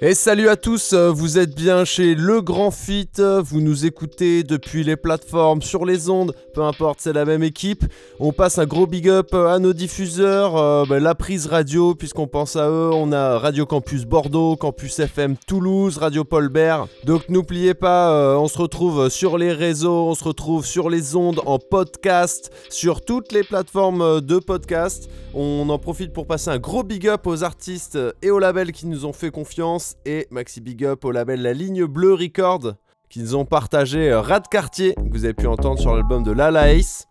Et salut à tous, euh, vous êtes bien chez Le Grand Fit, euh, vous nous écoutez depuis les plateformes, sur les ondes, peu importe, c'est la même équipe. On passe un gros big up euh, à nos diffuseurs, bah, la prise radio, puisqu'on pense à eux, on a Radio Campus Bordeaux, Campus FM Toulouse, Radio Paul Bert. Donc n'oubliez pas, on se retrouve sur les réseaux, on se retrouve sur les ondes, en podcast, sur toutes les plateformes de podcast. On en profite pour passer un gros big up aux artistes et aux labels qui nous ont fait confiance et maxi big up au label La Ligne Bleue Record qui nous ont partagé euh, Rat Quartier que vous avez pu entendre sur l'album de Lala Ace.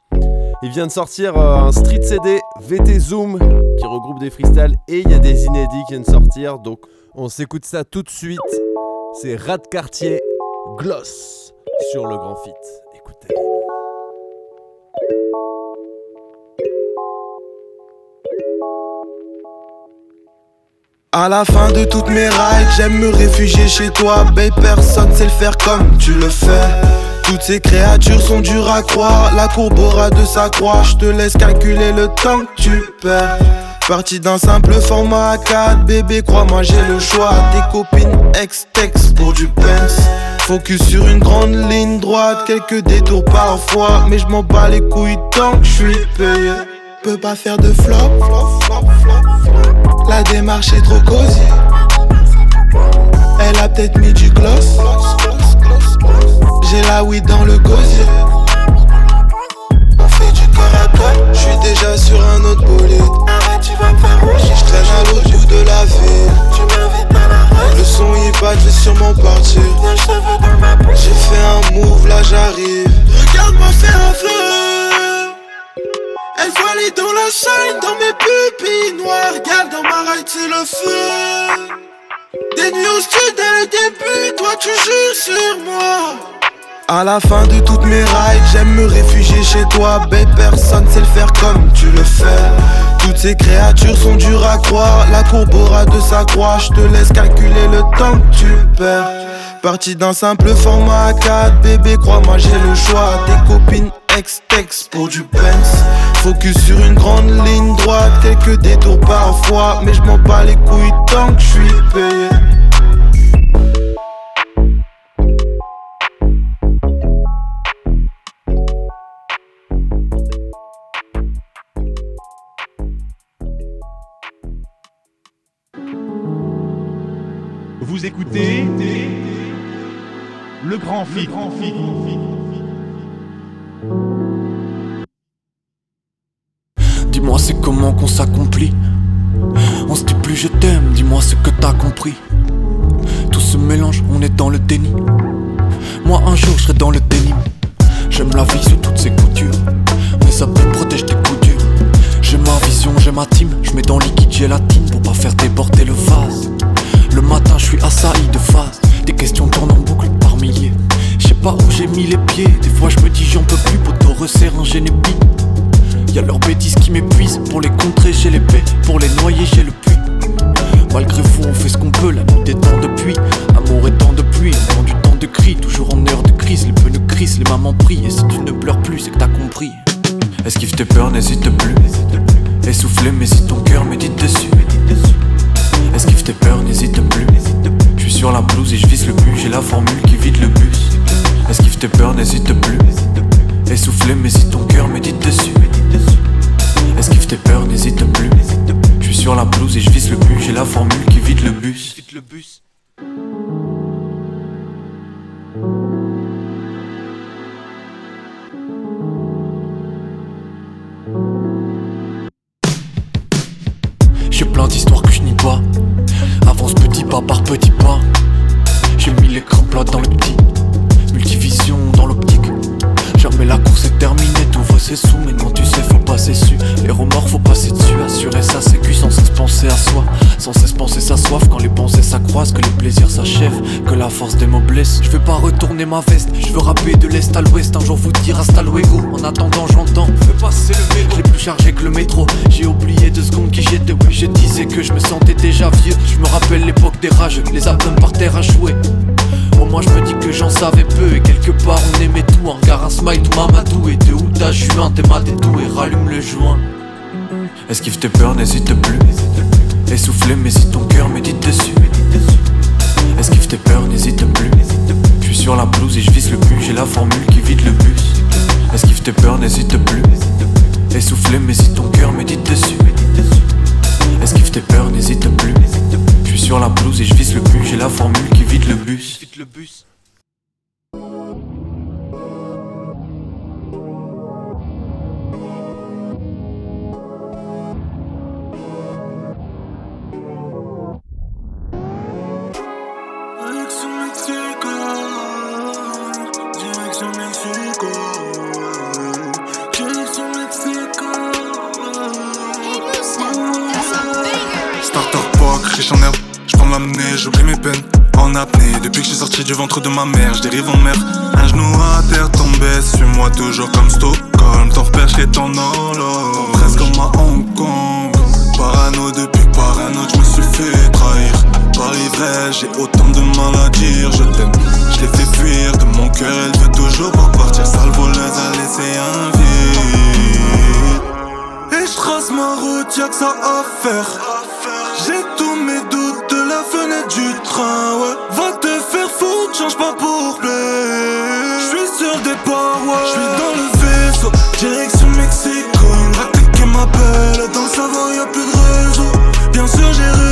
Il vient de sortir euh, un street CD VT Zoom qui regroupe des freestyles et il y a des inédits qui viennent sortir donc on s'écoute ça tout de suite. C'est Rat Quartier Gloss sur le Grand Fit. Écoutez. À la fin de toutes mes rides, j'aime me réfugier chez toi. Babe, personne sait le faire comme tu le fais. Toutes ces créatures sont dures à croire. La courbe aura de sa croix. Je te laisse calculer le temps que tu perds. Parti d'un simple format A4, bébé, crois-moi, j'ai le choix. Tes copines ex-tex pour du pence. Focus sur une grande ligne droite, quelques détours parfois. Mais je m'en bats les couilles tant que je suis payé. Peux pas faire de flop. La démarche est trop cosy. Elle a peut-être mis du gloss. J'ai la weed dans feu. Des au sud dès le début, toi tu sur moi. À la fin de toutes mes rides, j'aime me réfugier chez toi. Babe, personne sait le faire comme tu le fais. Toutes ces créatures sont dures à croire. La courbe aura de sa croix. Je te laisse calculer le temps que tu perds. Parti d'un simple format A4, bébé, crois-moi, j'ai le choix. Tes copines ex-tex pour du pence. Focus sur une grande ligne droite, quelques détours parfois. Mais je m'en bats les couilles tant que je suis payé. Vous écoutez le grand fit. Dis-moi c'est comment qu'on s'accomplit. On se dit plus je t'aime, dis-moi ce que t'as compris. Tout se mélange, on est dans le déni. Moi un jour je serai dans le déni. J'aime la vie sous toutes ses coutures. Mais ça peut protéger tes coups. J'ai ma vision, j'ai ma team. Je mets dans liquide gélatine pour pas faire déborder le vase. Le matin je suis assailli de phase. Des questions tournent en boucle par milliers. Je sais pas où j'ai mis les pieds. Des fois je me dis j'en peux plus, poteau resserre un génépi. Y'a leurs bêtises qui m'épuisent. Pour les contrer, j'ai l'épée. Pour les noyer, j'ai le puits. Malgré vous, on fait ce qu'on peut. La nuit des temps de pluie. Amour et temps de pluie. Dans du temps de cri. Toujours en heure de crise. Les pneus crissent, les mamans prient. Et si tu ne pleures plus, c'est que t'as compris. Esquive tes peurs, n'hésite plus. Essoufflé, mais si ton cœur médite dessus. Esquive tes peurs, n'hésite plus. Je suis sur la blouse et je le but. J'ai la formule qui vide le bus. Esquive tes peurs, n'hésite plus. Essoufflé, mais si ton cœur médite dessus. Esquive tes peurs, n'hésite plus. Je suis sur la blouse et je vise le but. J'ai la formule qui vide le bus. J'ai plein d'histoires que je nie pas. Avance petit pas par petit pas. J'ai mis l'écran plat dans le petit. Multivision dans l'optique. Jamais la course est terminée, tout va c'est sous. Mais quand tu sais, faut passer dessus. À soi. Sans cesse penser sa soif quand les pensées s'accroissent. Que les plaisirs s'achèvent, que la force des mots blesse. Je veux pas retourner ma veste, je veux rapper de l'est à l'ouest. Un jour vous dire hasta luego. En attendant, j'entends. Fais passer le chargé que le métro. J'ai oublié deux secondes qui j'étais, oui, je disais que je me sentais déjà vieux. Je me rappelle l'époque des rages, les albums par terre à jouer. Au moins je me dis que j'en savais peu et quelque part on aimait tout. Un regard, un smile, tout Mamadou et de où t'as juin, t'es tout et rallume le joint. Esquive tes peurs, n'hésite plus. Essoufflé, mais si ton cœur médite dessus. Esquive tes peurs, n'hésite plus. Je suis sur la blouse et je vise le but, j'ai la formule qui vide le bus. Esquive tes peurs, n'hésite plus. Essoufflé, mais si ton cœur médite dessus. Esquive tes peurs, n'hésite plus. Je suis sur la blouse et je vise le but, j'ai la formule qui vide le bus. En apnée, depuis que je suis sorti du ventre de ma mère, je dérive en mer. Un genou à terre tombé, suis-moi toujours comme Stockholm. Ton repère, j'l'ai ton holo, presque comme à Hong Kong. Parano depuis que parano, je me suis fait trahir. Par l'ivresse, j'ai autant de mal à dire, je t'aime. Je l'ai fait fuir de mon cœur, elle veut toujours pas partir. Sale voleuse a laissé un vide. Et je trace ma route, y'a que ça à faire. J'ai de la fenêtre du train, ouais. Va te faire foutre, change pas pour plaire. J'suis sur des parois, j'suis dans le vaisseau, direction Mexico. Une raquette qui m'appelle, dans savoir y'a plus de réseau. Bien sûr j'ai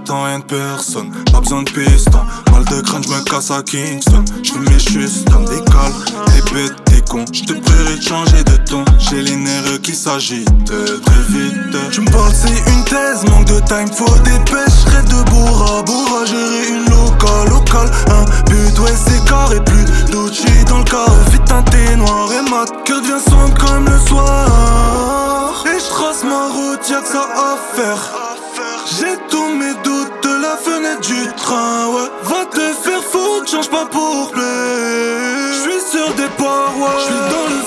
j'attends rien de personne. Pas besoin de piston. Mal de crâne, je me casse à Kingston. Je mes chutes, dans des cales, des bêtes, des cons. Je te prierai de changer de ton. J'ai les nerfs qui s'agitent très vite. Tu me parles, c'est une thèse, manque de time, faut. J'serai de bourra, bourra, gérer une locale, locale. Un but, ouais, c'est carré, plus d'outils dans le carré. Vite teinté, noir et mat. Cœur devient sombre comme le soir. Et je trace ma route, y'a que ça à faire. J'ai tous fenêtre du train, ouais. Va te faire foutre, change pas pour plaire. J'suis sur des parois, j'suis dans le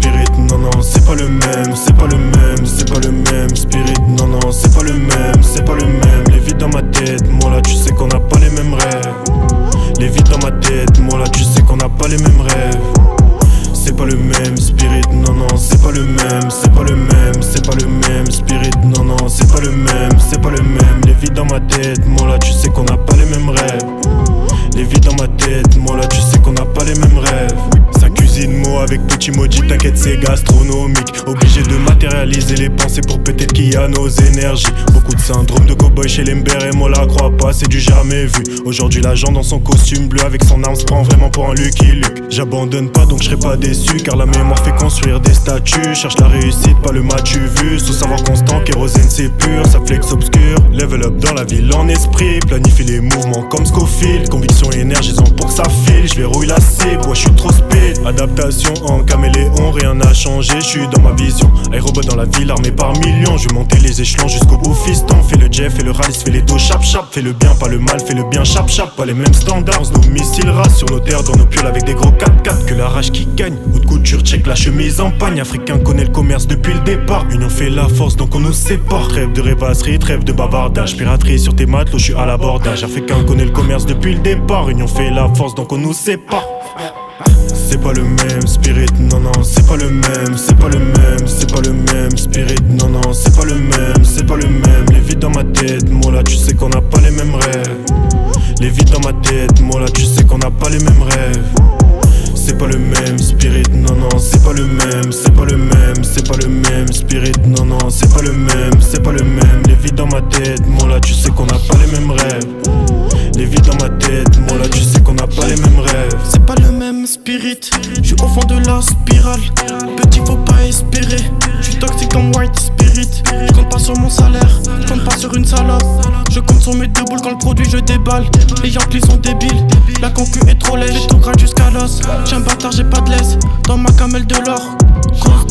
spirit, non non, c'est pas le même, c'est pas le même, c'est pas le même spirit, non non, c'est pas le même, c'est pas le même. Les vides dans ma tête, moi là tu sais qu'on n'a pas les mêmes rêves. Les vides dans ma tête, moi là tu sais qu'on n'a pas les mêmes rêves. C'est pas le même spirit, non non, c'est pas le même, c'est pas le même, c'est pas le même spirit, non non, c'est pas le même, c'est pas le même. Les vides dans ma tête, moi là tu sais qu'on n'a pas les mêmes rêves. Les vides dans ma tête, moi là tu sais qu'on n'a pas les mêmes rêves. Sa cuisine mots avec petit maudit, t'inquiète, c'est gastronomique. Obligé de matérialiser les pensées pour qu'il y a nos énergies. Beaucoup de syndrome de cowboy chez les et moi la crois pas, c'est du jamais vu. Aujourd'hui, l'agent dans son costume bleu avec son arme se prend vraiment pour un Lucky Luke. J'abandonne pas donc je serai pas déçu, car la mémoire fait construire des statues. Cherche la réussite, pas le match vu. Sous savoir constant, kérosène c'est pur, ça flex obscur. Level up dans la ville en esprit, planifie les mouvements comme Scofield. Conviction énergisant pour que ça file, je verrouille la cible, moi je suis trop speed. Adaptation en caméléon, rien n'a changé, je suis dans ma vision. Aérobot dans la ville, armé par millions, je vais monter les échelons jusqu'au bout, fiston. Fais le Jeff, fais le rallye, fais les dos chap chap, fais le bien, pas le mal, fais le bien chap chap. Pas les mêmes standards, nos missiles rassent sur nos terres, dans nos pioles avec des gros 4x4. Que la rage qui gagne, de couture, check la chemise en pagne. Africain connaît le commerce depuis le départ. Union fait la force, donc on nous sépare. Trêve de rêvasserie, trêve de bavardage, piraterie sur tes matelots, je suis à l'abordage. Africain connaît le commerce depuis le départ. Union fait la force, donc on nous sépare. C'est pas le même spirit, non non, c'est pas le même, c'est pas le même, c'est pas le même spirit, non non, c'est pas le même, c'est pas le même. Les vides dans ma tête, moi là tu sais qu'on n'a pas les mêmes rêves. Les vides dans ma tête, moi là tu sais qu'on n'a pas les mêmes rêves. C'est pas le même spirit, non non, c'est pas le même, c'est pas le même, c'est pas le même spirit, non non, c'est pas le même, c'est pas le même. Les vides dans ma tête, moi là tu sais qu'on n'a pas les mêmes rêves. Les vides dans ma tête, moi là tu sais qu'on n'a pas les mêmes rêves. C'est pas le même spirit, je suis au fond de la spirale. Petit faut pas espérer, je suis toxique comme white spirit. Je compte pas sur mon salaire, compte pas sur une salope. Je compte sur mes deux boules quand le produit je déballe. Les Yankees sont débiles, la concu est trop lèche. Tout grade jusqu'à l'os, j'ai un bâtard, j'ai pas de laisse. Dans ma camelle de l'or,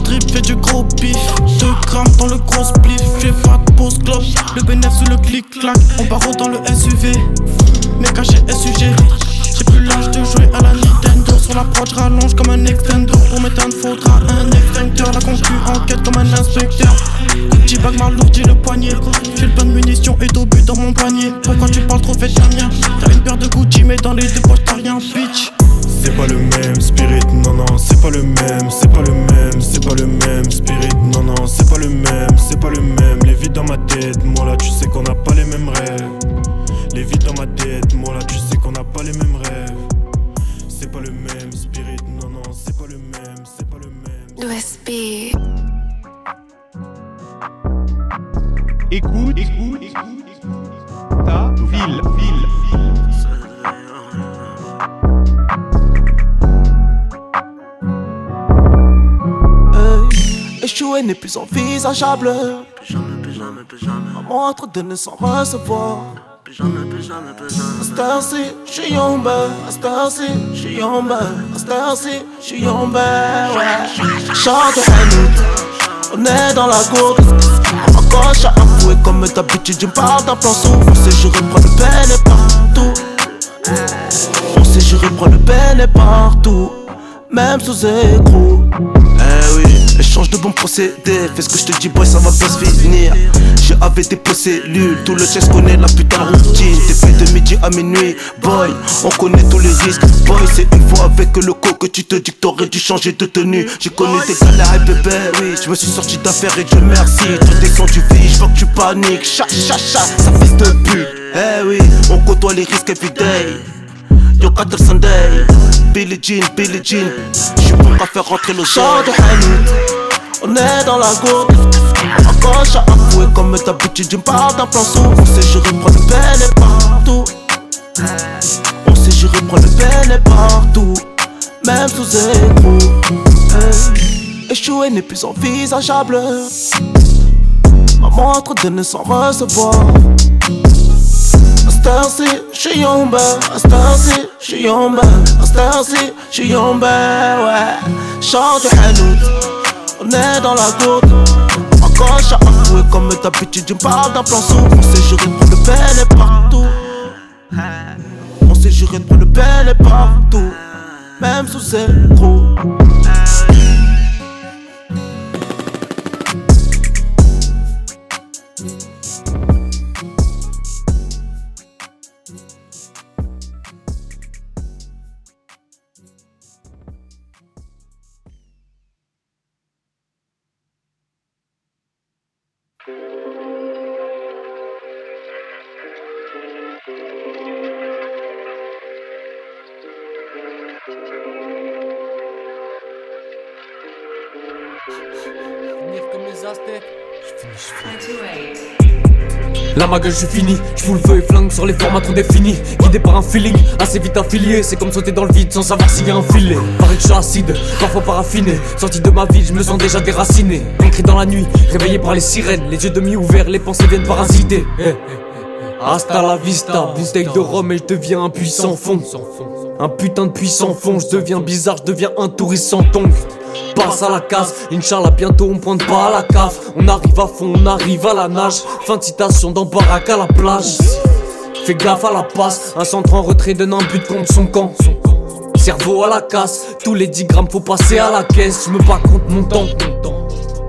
gros drip fait du gros bif. 2 grammes dans le gros spliff, j'ai pas de pause clope. Le bénéfice sous le clic-clac, on barreau dans le SUV. Mais caché SUG, j'ai plus l'âge de jouer à la Nintendo. Sur la prod, je rallonge comme un extendo. Pour m'éteindre, faudra un extincteur. La concu enquête comme un inspecteur. Petit bag m'alourdit le poignet. J'ai le plein de munitions et d'obus dans mon panier. Pourquoi tu parles trop, fais ta mien T'as une paire de Gucci, mais dans les deux poches, t'as rien, bitch. C'est pas le même spirit, non non, c'est pas le même, c'est pas le même, c'est pas le même spirit, non non, c'est pas le même, c'est pas le même. Les vides dans ma tête, moi là tu sais qu'on n'a pas les mêmes rêves. Les vides dans ma tête, moi là tu sais qu'on n'a pas les mêmes rêves. C'est pas le même spirit, non non, c'est pas le même, c'est pas le même. USB. Écoute, écoute, écoute, ta ville, échouer n'est plus envisageable. Maman entre donner sans recevoir. À cette heure-ci, j'suis yombe. À cette heure-ci, j'suis yombe. À cette heure-ci, j'suis yombe. Ouais. Chante Hanout, on est dans la gourde. Ma gauche a avoué comme d'habitude, je me parle d'un plan sourd. On s'est juré de prendre le peine et partout. On s'est juré de prendre le peine et partout. Même sous écrou. Eh de bons procédés. Fais ce que je te dis, boy, ça va bien se finir. J'ai des cellules, tout le chest connaît la putain routine. Fait de midi à minuit, boy, on connaît tous les risques. Boy, c'est une fois avec le co que tu te dis que t'aurais dû changer de tenue. J'ai connu des galères, et bébé, oui. Je me suis sorti d'affaires et Dieu merci. Tout descend du vie, je vois que tu paniques. Cha, cha, cha, ça fait de pute. Eh oui, on côtoie les risques everyday. Yo 4 Sunday, Billie Jean, Billie Jean. Bon à faire rentrer le genre de. On est dans la gourde. Ma gauche a avoué comme d'habitude, me parle d'un plan sourd. On s'est juré prendre le peine et partout. On s'est juré prendre le peine et partout. Même sous écrou. Hey. Échouer n'est plus envisageable. Maman entre donner sans recevoir. À heure-ci, j'suis. À cette heure-ci, j'suis. À cette heure-ci, j'suis yombe. Ouais. Chante Hanout. On est dans la gourde. Ma gauche a avoué comme d'habitude, je me d'un plan sourd. On s'est juré de le peine et partout. On s'est juré de le peine et partout. Même sous zéro. La mague, je suis fini, je fous le feu et flingue sur les formats trop définis. Guidé par un feeling assez vite affilié, c'est comme sauter dans le vide sans savoir s'il y a un filet. Pareil que je suis acide, parfois paraffiné. Sorti de ma ville, je me sens déjà déraciné. Ancré dans la nuit, réveillé par les sirènes, les yeux demi ouverts, les pensées viennent parasiter. Eh, eh. Hasta la vista, bouteille de rhum et je deviens un puissant fond. Un putain de puissant fond, je deviens bizarre, je deviens un touriste sans tongue. Passe à la casse, Inch'Allah bientôt on pointe pas à la cave. On arrive à fond, on arrive à la nage. Fin de citation dans Barack à la plage. Fais gaffe à la passe, un centre en retrait donne un but contre son camp. Cerveau à la casse, tous les 10 grammes faut passer à la caisse. Je me bats contre mon temps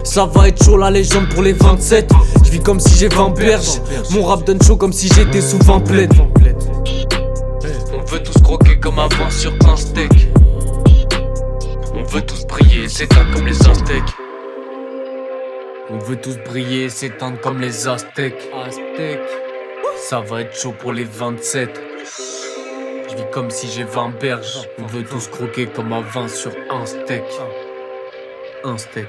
ça va être chaud la légende pour les 27 Je vis comme si j'ai 20 berges. Mon rap donne chaud comme si j'étais sous 20 plaides On veut tous croquer comme avant sur un steak. On veut tous briller, s'éteindre comme les Aztèques. On veut tous briller, s'éteindre comme les Aztèques. Aztèques. Ça va être chaud pour les 27 Je vis comme si j'ai 20 berges. On veut tous croquer comme à 20 sur un steak. Un steak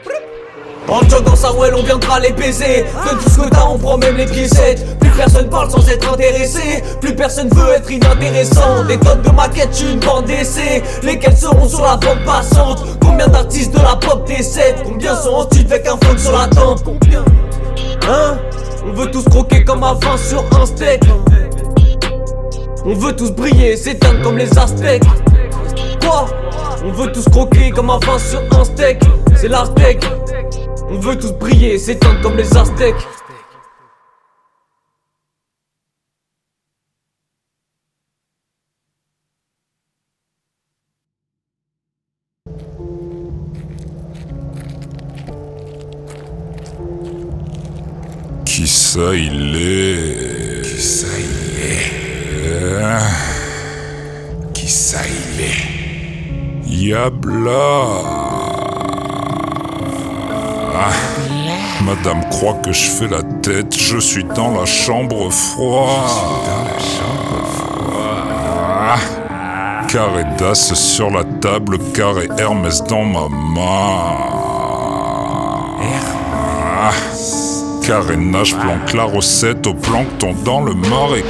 en jog dans sa well, on viendra les baiser. De tout ce que t'as, on prend même les piécettes. Plus personne parle sans être intéressé. Plus personne veut être inintéressant. Des tonnes de maquettes, une bande d'essai. Lesquelles seront sur la bande passante Combien d'artistes de la pop décèdent? Combien sont en avec un phone sur la tempe? Combien? Hein? On veut tous croquer comme 20 sur un steak. On veut tous briller, s'éteindre comme les Aztèques. Quoi? On veut tous croquer comme à 20 sur un steak. C'est l'Aztèque. On veut tous briller, s'éteindre comme les Aztèques. Qui ça il est? Qui ça il est? Qui ça il est? Yabla Ah, Madame croit que je fais la tête, je suis dans la chambre froide. Carré d'as sur la table, carré Hermès dans ma main. Ah, Carénage planque la recette au plancton dans le marécage.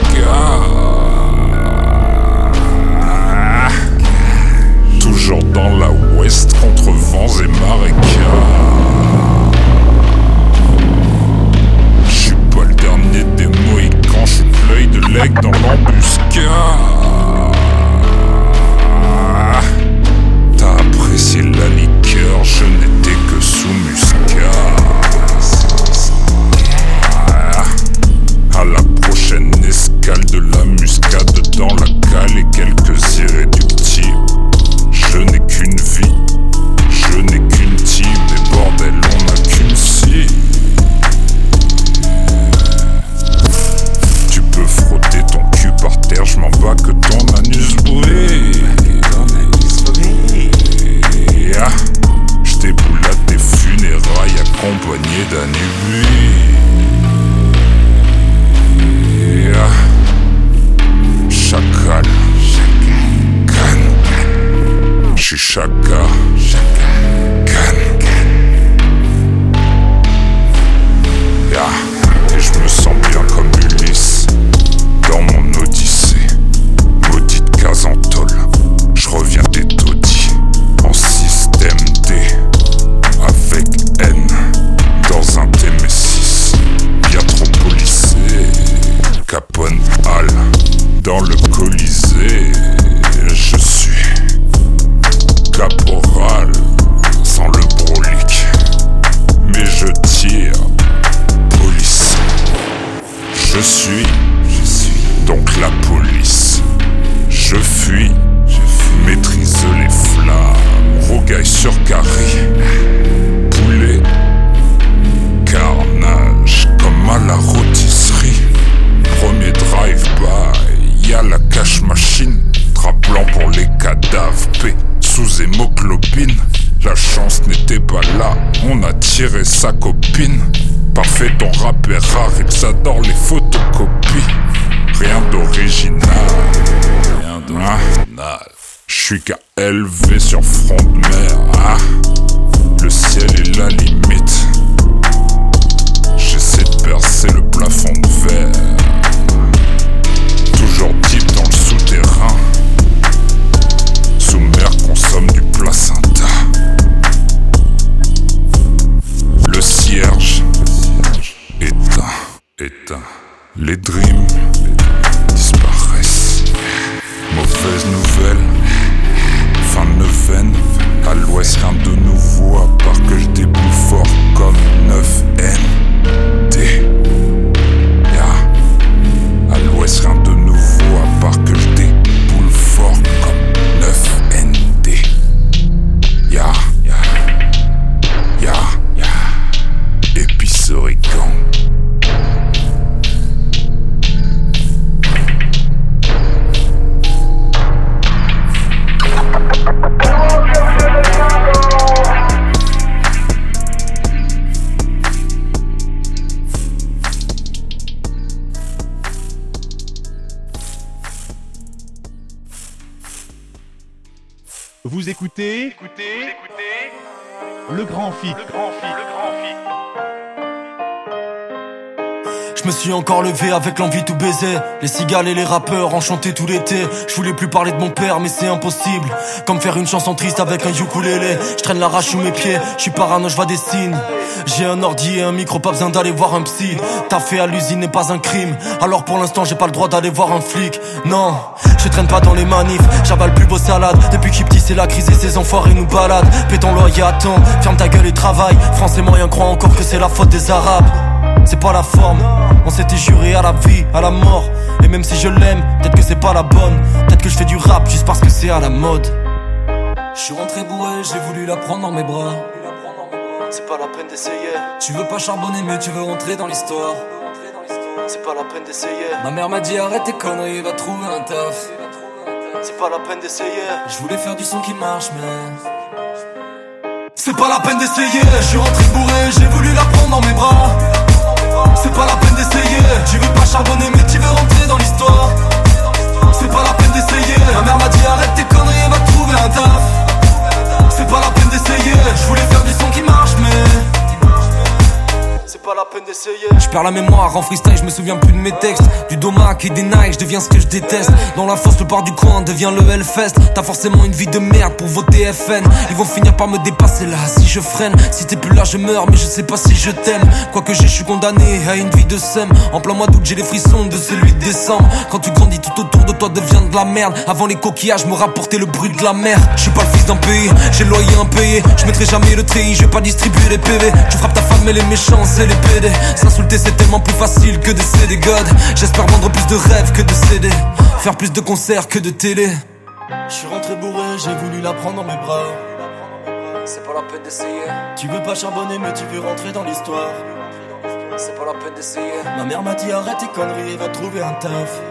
Toujours dans la ouest contre vents et marécages. Dans l'embuscade. T'as apprécié la liqueur, je n'étais que sous muscat. À la prochaine escale de la muscade dans la Parfait, ton rap est rare, ils adorent les photocopies. Rien d'original, rien d'original. Je suis qu'à élever sur front de mer. Le me suis encore levé avec l'envie tout baiser. Les cigales et les rappeurs enchantés tout l'été. Je voulais plus parler de mon père mais c'est impossible. Comme faire une chanson triste avec un ukulélé. Je traîne la rage sous mes pieds, je suis parano, je vois des signes. J'ai un ordi et un micro, pas besoin d'aller voir un psy. T'as fait à l'usine n'est pas un crime. Alors pour l'instant j'ai pas le droit d'aller voir un flic. Non, je traîne pas dans les manifs. J'avale plus beau salade Depuis que petit c'est la crise et ces enfoirés nous baladent. Pétons loyer à temps, ferme ta gueule et travaille. Français moyen croient encore que c'est la faute des arabes c'est pas la forme. On s'était juré à la vie, à la mort. Et même si je l'aime, peut-être que c'est pas la bonne. Peut-être que je fais du rap juste parce que c'est à la mode. Je suis rentré bourré, j'ai voulu la prendre dans mes bras. C'est pas la peine d'essayer. Tu veux pas charbonner, mais tu veux rentrer dans l'histoire. C'est pas la peine d'essayer. Ma mère m'a dit arrête tes conneries, va trouver un taf. C'est pas la peine d'essayer. Je voulais faire du son qui marche, mais. C'est pas la peine d'essayer. Je suis rentré bourré, j'ai voulu la prendre dans mes bras. C'est pas la peine d'essayer. Tu veux pas charbonner, mais tu veux rentrer dans l'histoire. C'est pas la peine d'essayer. Ma mère m'a dit arrête tes conneries va trouver un taf. C'est pas la peine d'essayer. Je voulais faire du son qui marche, la. Je perds la mémoire en freestyle, je me souviens plus de mes textes. Du domac et des Nike, je deviens ce que je déteste. Dans la fosse, le bar du coin devient le Hellfest. T'as forcément une vie de merde pour voter FN. Ils vont finir par me dépasser là si je freine. Si t'es plus là, je meurs, mais je sais pas si je t'aime. Quoi que j'ai, je suis condamné à une vie de sème. En plein mois d'août, j'ai les frissons de celui de décembre. Quand tu grandis, tout autour de toi devient de la merde. Avant les coquillages, me rapporter le bruit de la mer. Je suis pas le fils d'un pays, j'ai loyer impayé. Je mettrai jamais le treillis, je vais pas distribuer les PV. Tu frappes ta femme et les méchants, c'est les PD. S'insulter, c'est tellement plus facile que de céder God. J'espère vendre plus de rêves que de CD. Faire plus de concerts que de télé. Je suis rentré bourré, j'ai voulu la prendre dans mes bras. C'est pas la peine d'essayer. Tu veux pas charbonner, mais tu veux rentrer dans l'histoire. C'est pas la peine d'essayer. Ma mère m'a dit arrête tes conneries et va trouver un taf.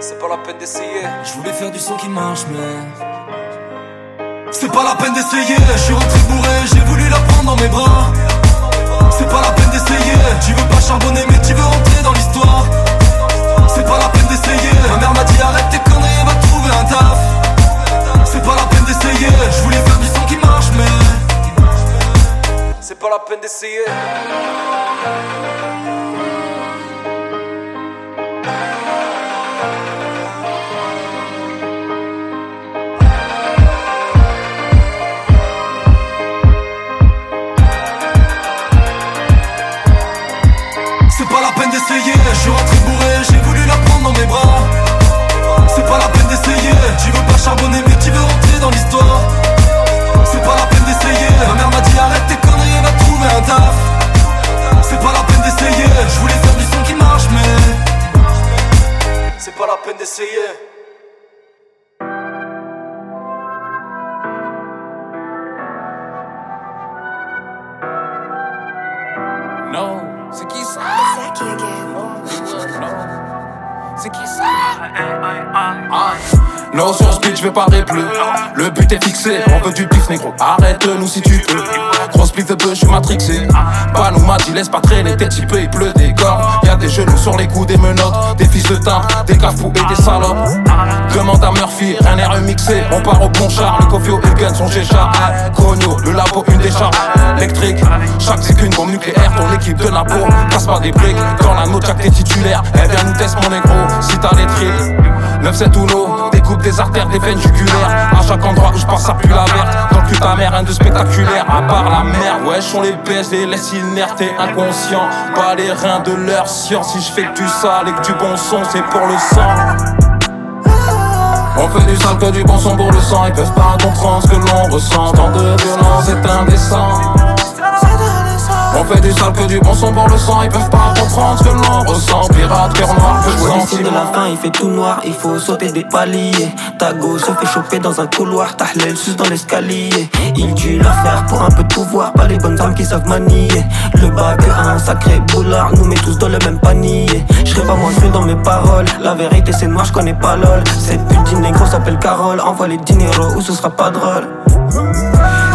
C'est pas la peine d'essayer. Je voulais faire du son qui marche, mais. C'est pas la peine d'essayer. Je suis rentré bourré, j'ai voulu la prendre dans mes bras. C'est pas la peine d'essayer. Tu veux pas charbonner, mais tu veux rentrer dans l'histoire. C'est pas la peine d'essayer. Ma mère m'a dit arrête tes conneries va trouver un taf. C'est pas la peine d'essayer. Je voulais faire du son qui marche, mais. C'est pas la peine d'essayer. D'essayer. Je suis rentré bourré, j'ai voulu la prendre dans mes bras. C'est pas la peine d'essayer. Tu veux pas charbonner, mais tu veux rentrer dans l'histoire. C'est pas la peine d'essayer. Ma mère m'a dit arrête tes conneries va trouver un taf. C'est pas la peine d'essayer. Je voulais faire du son qui marche, mais. C'est pas la peine d'essayer. Non, c'est qui ça? wacky again. C'est qui ça? Non sur speed je vais parler plus Le but est fixé, on veut du pif négro Arrête-nous si tu peux Gros split de peu, je suis matrixé Pas nous m'a dit laisse pas traîner T'es typé, il pleut des Y Y'a des genoux sur les coups, des menottes Des fils de timbre, des cafous et des salopes Demande à Murphy rien n'est remixé. On part au char, le Cofio et le gun sont G-Char. Chronio, le labo, une décharge électrique. Chaque c'est qu'une bombe nucléaire, ton équipe de la peau. Casse pas des briques, quand la note, t'es titulaire. Elle vient nous tester mon négro, si t'as les trilles. 9-7 ou no, découpe des artères, des veines jugulaires. À chaque endroit où je passe, ça pue la verte. Dans le cul ta mère, rien de spectaculaire. À part la merde, ouais, on les baisse, les laisse inertes et inconscients. Pas les reins de leur science. Si je fais que du sale et que du bon son, c'est pour le sang. On fait du sale que du bon son pour le sang Ils peuvent pas comprendre ce que l'on ressent Tant de violence c'est indécent fait du sale que du bon son pour le sang, ils peuvent pas comprendre ce que l'on ressent. Pirate, cœur noir, que je de la fin, il fait tout noir, il faut sauter des paliers. Tago se fait choper dans un couloir, Tahlel sus dans l'escalier. Il tue frère pour un peu de pouvoir, pas les bonnes âmes qui savent manier. Le bac, un sacré boulard, nous met tous dans le même panier. Je serai pas moins cru dans mes paroles, la vérité c'est noir, je connais pas lol. Cette pute négro s'appelle Carole, envoie les dineros ou ce sera pas drôle.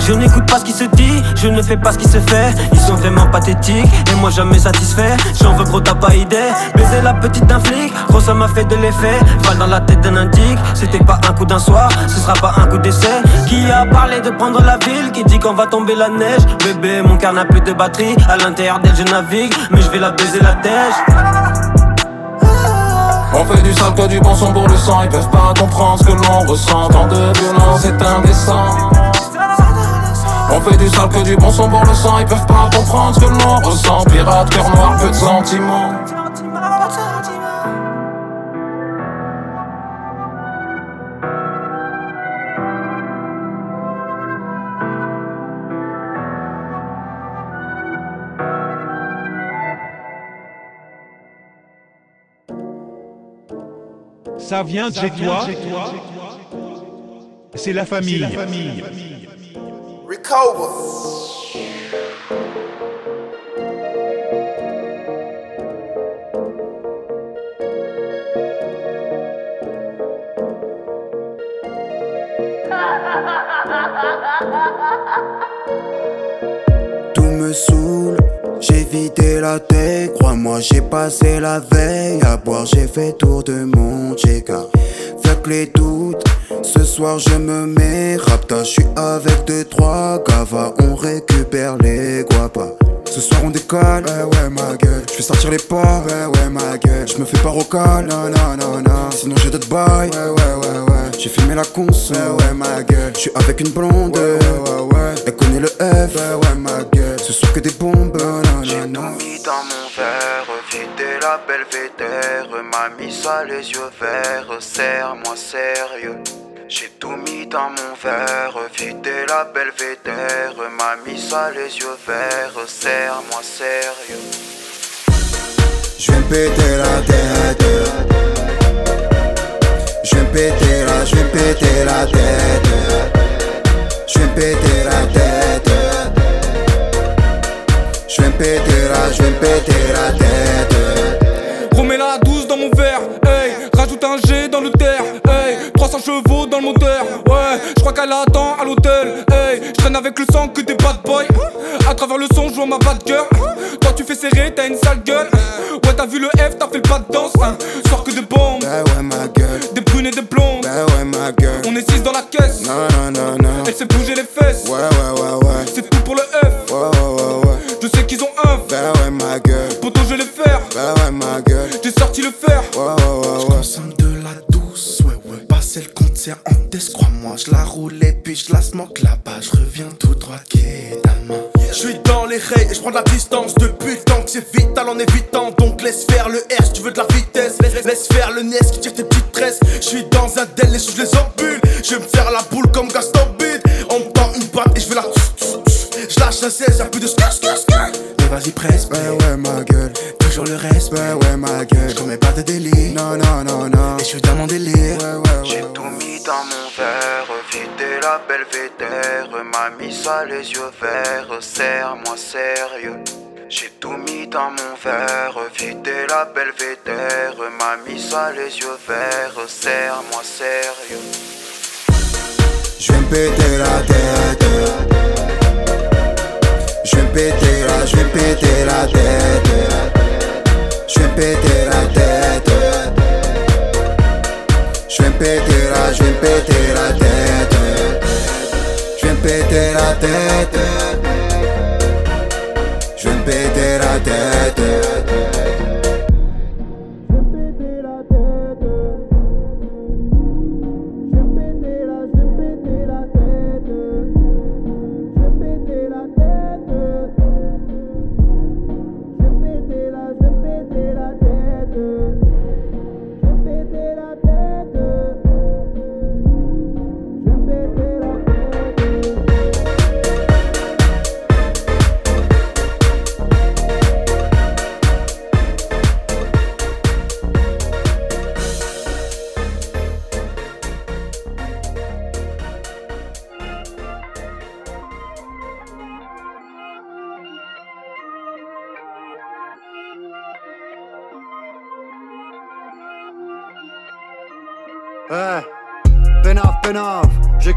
Je n'écoute pas ce qui se dit, je ne fais pas ce qui se fait. Ils sont vraiment pathétiques et moi jamais satisfait. J'en veux gros, t'as pas idée. Baiser la petite d'un flic, gros, ça m'a fait de l'effet. Val dans la tête d'un indique, c'était pas un coup d'un soir, ce sera pas un coup d'essai. Qui a parlé de prendre la ville, qui dit qu'on va tomber la neige? Bébé, mon cœur n'a plus de batterie, à l'intérieur d'elle je navigue, mais je vais la baiser la tèche. On fait du sale que du bon son pour le sang Ils peuvent pas comprendre ce que l'on ressent Tant de violence c'est indécent on fait du sale que du bon son pour le sang, ils peuvent pas comprendre ce que l'on ressent. Pirate, cœur noir, peu de sentiments. Ça vient de chez toi. C'est la famille. Tout me saoule, j'ai vidé la tête. Crois-moi, j'ai passé la veille à boire. J'ai fait tour de mon check-up. Fuck les doutes ce soir je me mets rapta, je suis avec deux trois gava, on récupère les guapas. Ce soir on décolle, ouais ouais ma gueule. Je fais sortir les porcs, ouais ouais ma gueule. Je me fais pas rocal, non non non non. Sinon j'ai d'autres bails, ouais ouais ouais ouais. J'ai filmé la cons, ouais ouais ma gueule. Je suis avec une blonde, ouais ouais ouais. Elle connaît le F, ouais ouais ma gueule. Ce soir que des bombes, non J'ai tout mis dans mon verre, vidé la belvédère. M'a mis ça les yeux verts, serre-moi sérieux. J'ai tout mis dans mon verre, vidé la belvédère. M'a mis ça les yeux verts, serre-moi sérieux. J'vais me péter la tête. J'vais me péter la, j'vais péter la tête. J'vais me péter la tête. J'vais me péter la, j'vais me péter la tête. Chevaux dans le moteur, ouais, je crois qu'elle attend à l'hôtel, hey, je traîne avec le sang que des bad boys, à travers le son, je vois ma bad girl, toi tu fais serrer, t'as une sale gueule, ouais, t'as vu le F, t'as fait le pas de danse, hein. sors que de bombes, bah ouais, ma gueule, des brunes et des blondes, bah ouais, ma gueule, on est 6 dans la caisse, non, non, non, non, elle sait bouger les fesses, ouais, ouais, ouais, ouais, c'est tout pour le F, ouais, ouais, ouais, ouais, je sais qu'ils ont un, bah ouais, ma gueule, poto je vais les faire, bah ouais, ma gueule, j'ai sorti le fer, ouais, ouais, en test, crois-moi, je la roule et puis je la smoke là-bas, je reviens tout droit main? Je suis dans les rails et je prends de la distance depuis le temps que c'est vital en évitant. Donc laisse faire le R si tu veux de la vitesse. Laisse, laisse faire le NES qui tire tes petites tresses. Je suis dans un del, sous je les embule. Je vais me faire la boule comme Gaston Bide. On me tend une batte et je vais la Je lâche un 16, y'a plus de skr skr skr. Mais vas-y presse, ouais ouais ma gueule. Toujours le reste, ouais ouais ma gueule. Je commets pas de délit, non non non non. Et je suis dans mon délire, ouais dans mon verre, vidé la belvédère. M'a mis ça les yeux verts, serre-moi sérieux. J'ai tout mis dans mon verre, vidé la belvédère. M'a mis ça les yeux verts, serre-moi sérieux. J'vais me péter la tête. J'vais me péter la, j'vais me péter la tête. J'vais me péter la tête. Péter la, je vais me péter la tête. Je vais me péter la tête. Je vais me péter la tête.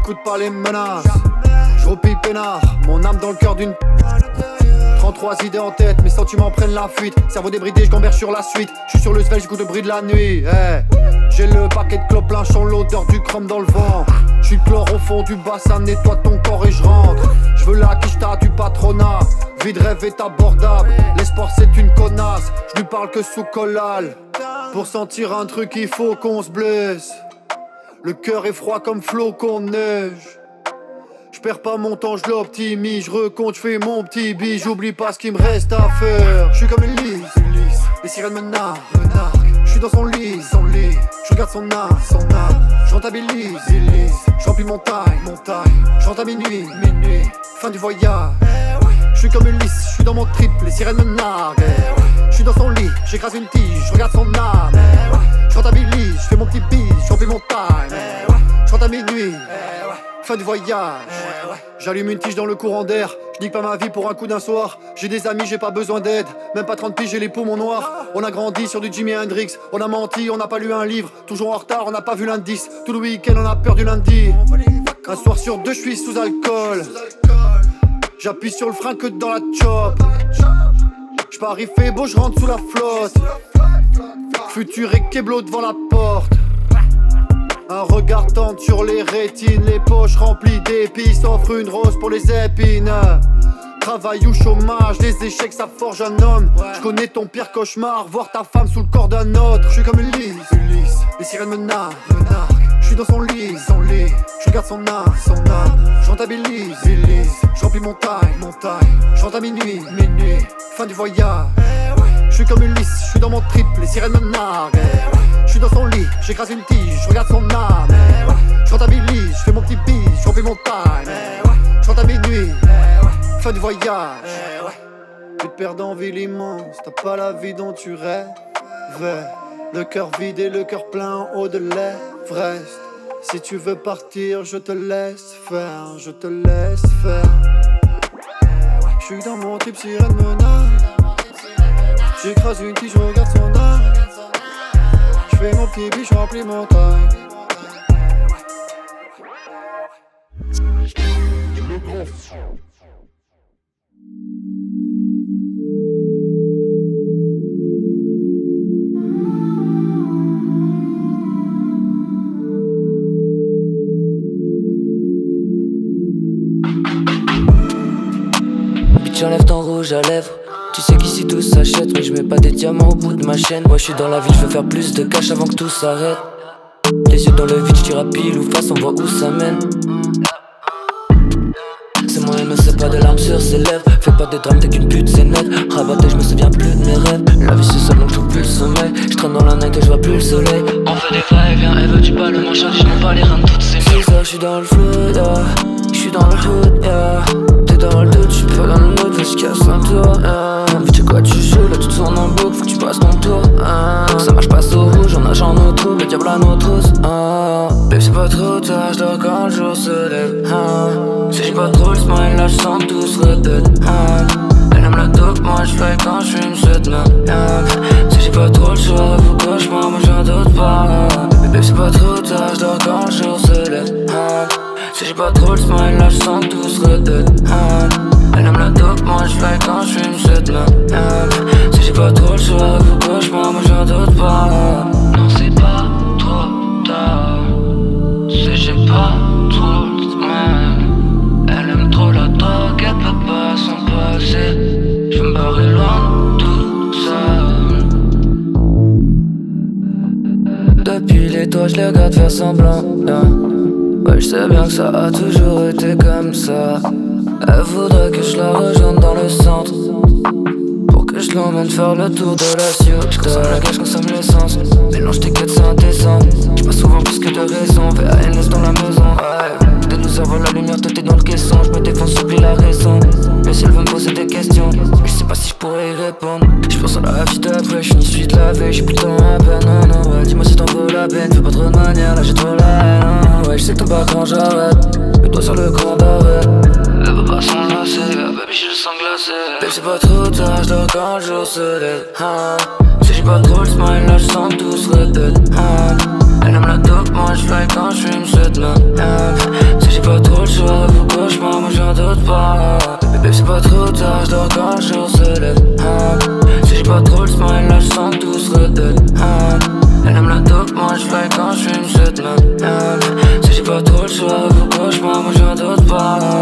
J'écoute pas les menaces. Je peinard, mon âme dans le cœur d'une. 33 idées en tête, mes sentiments prennent la fuite. Cerveau débridé, je sur la suite. Je suis sur le svel, j'écoute le bruit de la nuit. J'ai le paquet de clopes, plein champ, l'odeur du chrome dans le vent. Je suis chlore au fond du bassin, nettoie ton corps et je rentre. Je veux la quicheta du patronat. Vie de rêve est abordable, l'espoir c'est une connasse. Je lui parle que sous collal. Pour sentir un truc, il faut qu'on se blesse. Le cœur est froid comme flocon de neige. Je perds pas mon temps, je l'optimise, je recompte, je fais mon petit bille, j'oublie pas ce qu'il me reste à faire. Je suis comme une lisse, les sirènes me narguent. Je suis dans son lit, son lit, je regarde son âme, son âme. Je rentabilise, je remplis mon taille, mon. Je rentre à minuit, minuit, fin du voyage. Je suis comme une lisse, je suis dans mon trip, les sirènes me narguent. Je suis dans son lit, j'écrase une tige, je regarde son âme. Je rentabilise, je fais mon petit bise, je remplis mon time. Je rentre à minuit, fin du voyage. J'allume une tige dans le courant d'air. Je nique pas ma vie pour un coup d'un soir. J'ai des amis, j'ai pas besoin d'aide. Même pas 30 piges, j'ai les poumons noirs. On a grandi sur du Jimi Hendrix. On a menti, on n'a pas lu un livre. Toujours en retard, on n'a pas vu l'indice. Tout le week-end, on a peur du lundi. Un soir sur deux, je suis sous alcool. J'appuie sur le frein que dans la chop. Je parie fait beau, je sous la flotte. Futur et Keblo devant la porte. Un regard tendre sur les rétines, les poches remplies d'épices, offre une rose pour les épines. Travail ou chômage, les échecs ça forge un homme. Je connais ton pire cauchemar, voir ta femme sous le corps d'un autre. Je suis comme une lisse, les sirènes me. Je suis dans son lit, son lit. Je regarde son âme, son âme. Je rentabilise, je mon taille, mon taille. Je à minuit, minuit, fin du voyage. Je suis comme une lisse, je suis dans mon trip, les sirènes me narguent. Je suis dans son lit, j'écrase une tige, je regarde son âme. Je rentabilise, je fais mon petit bise, je mon time. Je rentre à minuit, fin du voyage. Tu te perds dans ville immense, t'as pas la vie dont tu rêves. Le cœur vide et le cœur plein au de l'Everest. Si tu veux partir, je te laisse faire, je te laisse faire. Je suis dans mon trip, sirène menace. J'écrase une tige, je regarde son âme. Je fais mon petit biche, remplis mon taille. Le Bitch enlève ton rouge à lèvres. Tu sais qu'ici tout s'achète Mais je mets pas des diamants au bout de ma chaîne. Moi je suis dans la ville, je veux faire plus de cash avant que tout s'arrête. Les yeux dans le vide, je pile ou face, on voit où ça mène. C'est moi et ne sais pas de larmes sur ses lèvres. Fais pas de drame, t'es qu'une pute, c'est net Rabatté, je me souviens plus de mes rêves. La vie c'est seul donc je plus le sommeil. Je traîne dans la night et je vois plus le soleil. On fait des va-et-vient, elle veut du pas le manchard Je m'en pas les reins de toutes ces Je suis dans le flou, yeah Je suis dans le hood, yeah T'es dans le doute, j'suis pas dans le mood que casse un tour, yeah Vu quoi tu joues, là tu tournes en boucle Faut que tu passes ton tour, ah. Ça marche pas au rouge, on nage en eau trouble Le diable à nos trousses, ah. Babe c'est pas trop tard, j'dors quand le jour se lève, ah. Si j'ai pas trop le smile, là j'sens tout se répète. Elle aime la dope, moi j'fais quand j'fume cette merde, yeah. Si j'ai pas trop le choix, faut que j'm'en moi j'en doute pas Babe c'est pas trop tard, j'dors quand le jour se lève. Si j'ai pas trop le smile, là j'sens que tout Elle aime la dope, moi j'fly quand j'suis une chute hein. Si j'ai pas trop le choix, faut que j'm'en mange un doute pas. Non c'est pas trop tard. Si j'ai pas trop le smile Elle aime trop la drogue, elle peut pas s'en passer. J'veux me barrer loin tout seul Depuis les toits, je les regarde faire semblant. Hein. Ouais, je sais bien que ça a toujours été comme ça. Elle voudrait que je la rejoigne dans le centre. Pour que je l'emmène faire le tour de la ciudad. Je consomme la je consomme l'essence. Mélange tes quêtes, c'est indécent. J'suis pas souvent plus que de raison. VANS dans la maison. Ouais. Nous avoir la lumière, toi t'es dans le caisson. Je me défonce, j'oublie la raison. Mais si elle veut me poser des questions, je sais pas si je pourrais y répondre. Je pense à la vie d'après, je suis de la veille, j'ai plus le temps à peine. Non, non, ouais, dis-moi si t'en veux la peine, fais pas trop de manière, là j'ai trop la haine. Ouais, je sais que quand j'arrête. Mets-toi sur le grand d'arrêt. Elle veut pas s'enlacer, baby, j'ai le sang glacé. Baby, c'est pas trop tard, je quand le jour se lève. Hein. Si j'ai pas trop le smile, là je sens tout se répète. Hein. Elle aime la dope, moi je fly quand je fume cette. Si j'ai pas trop le choix, faut cauchemar, moi j'en doute pas. Bébé, c'est pas trop tard, je dors quand le jour se lève. Si j'ai pas trop le smile, là je sens tout se. Hein. Elle aime la dope, moi je fly quand je fume cette. Si j'ai pas trop le choix, faut cauchemar, moi j'en doute pas.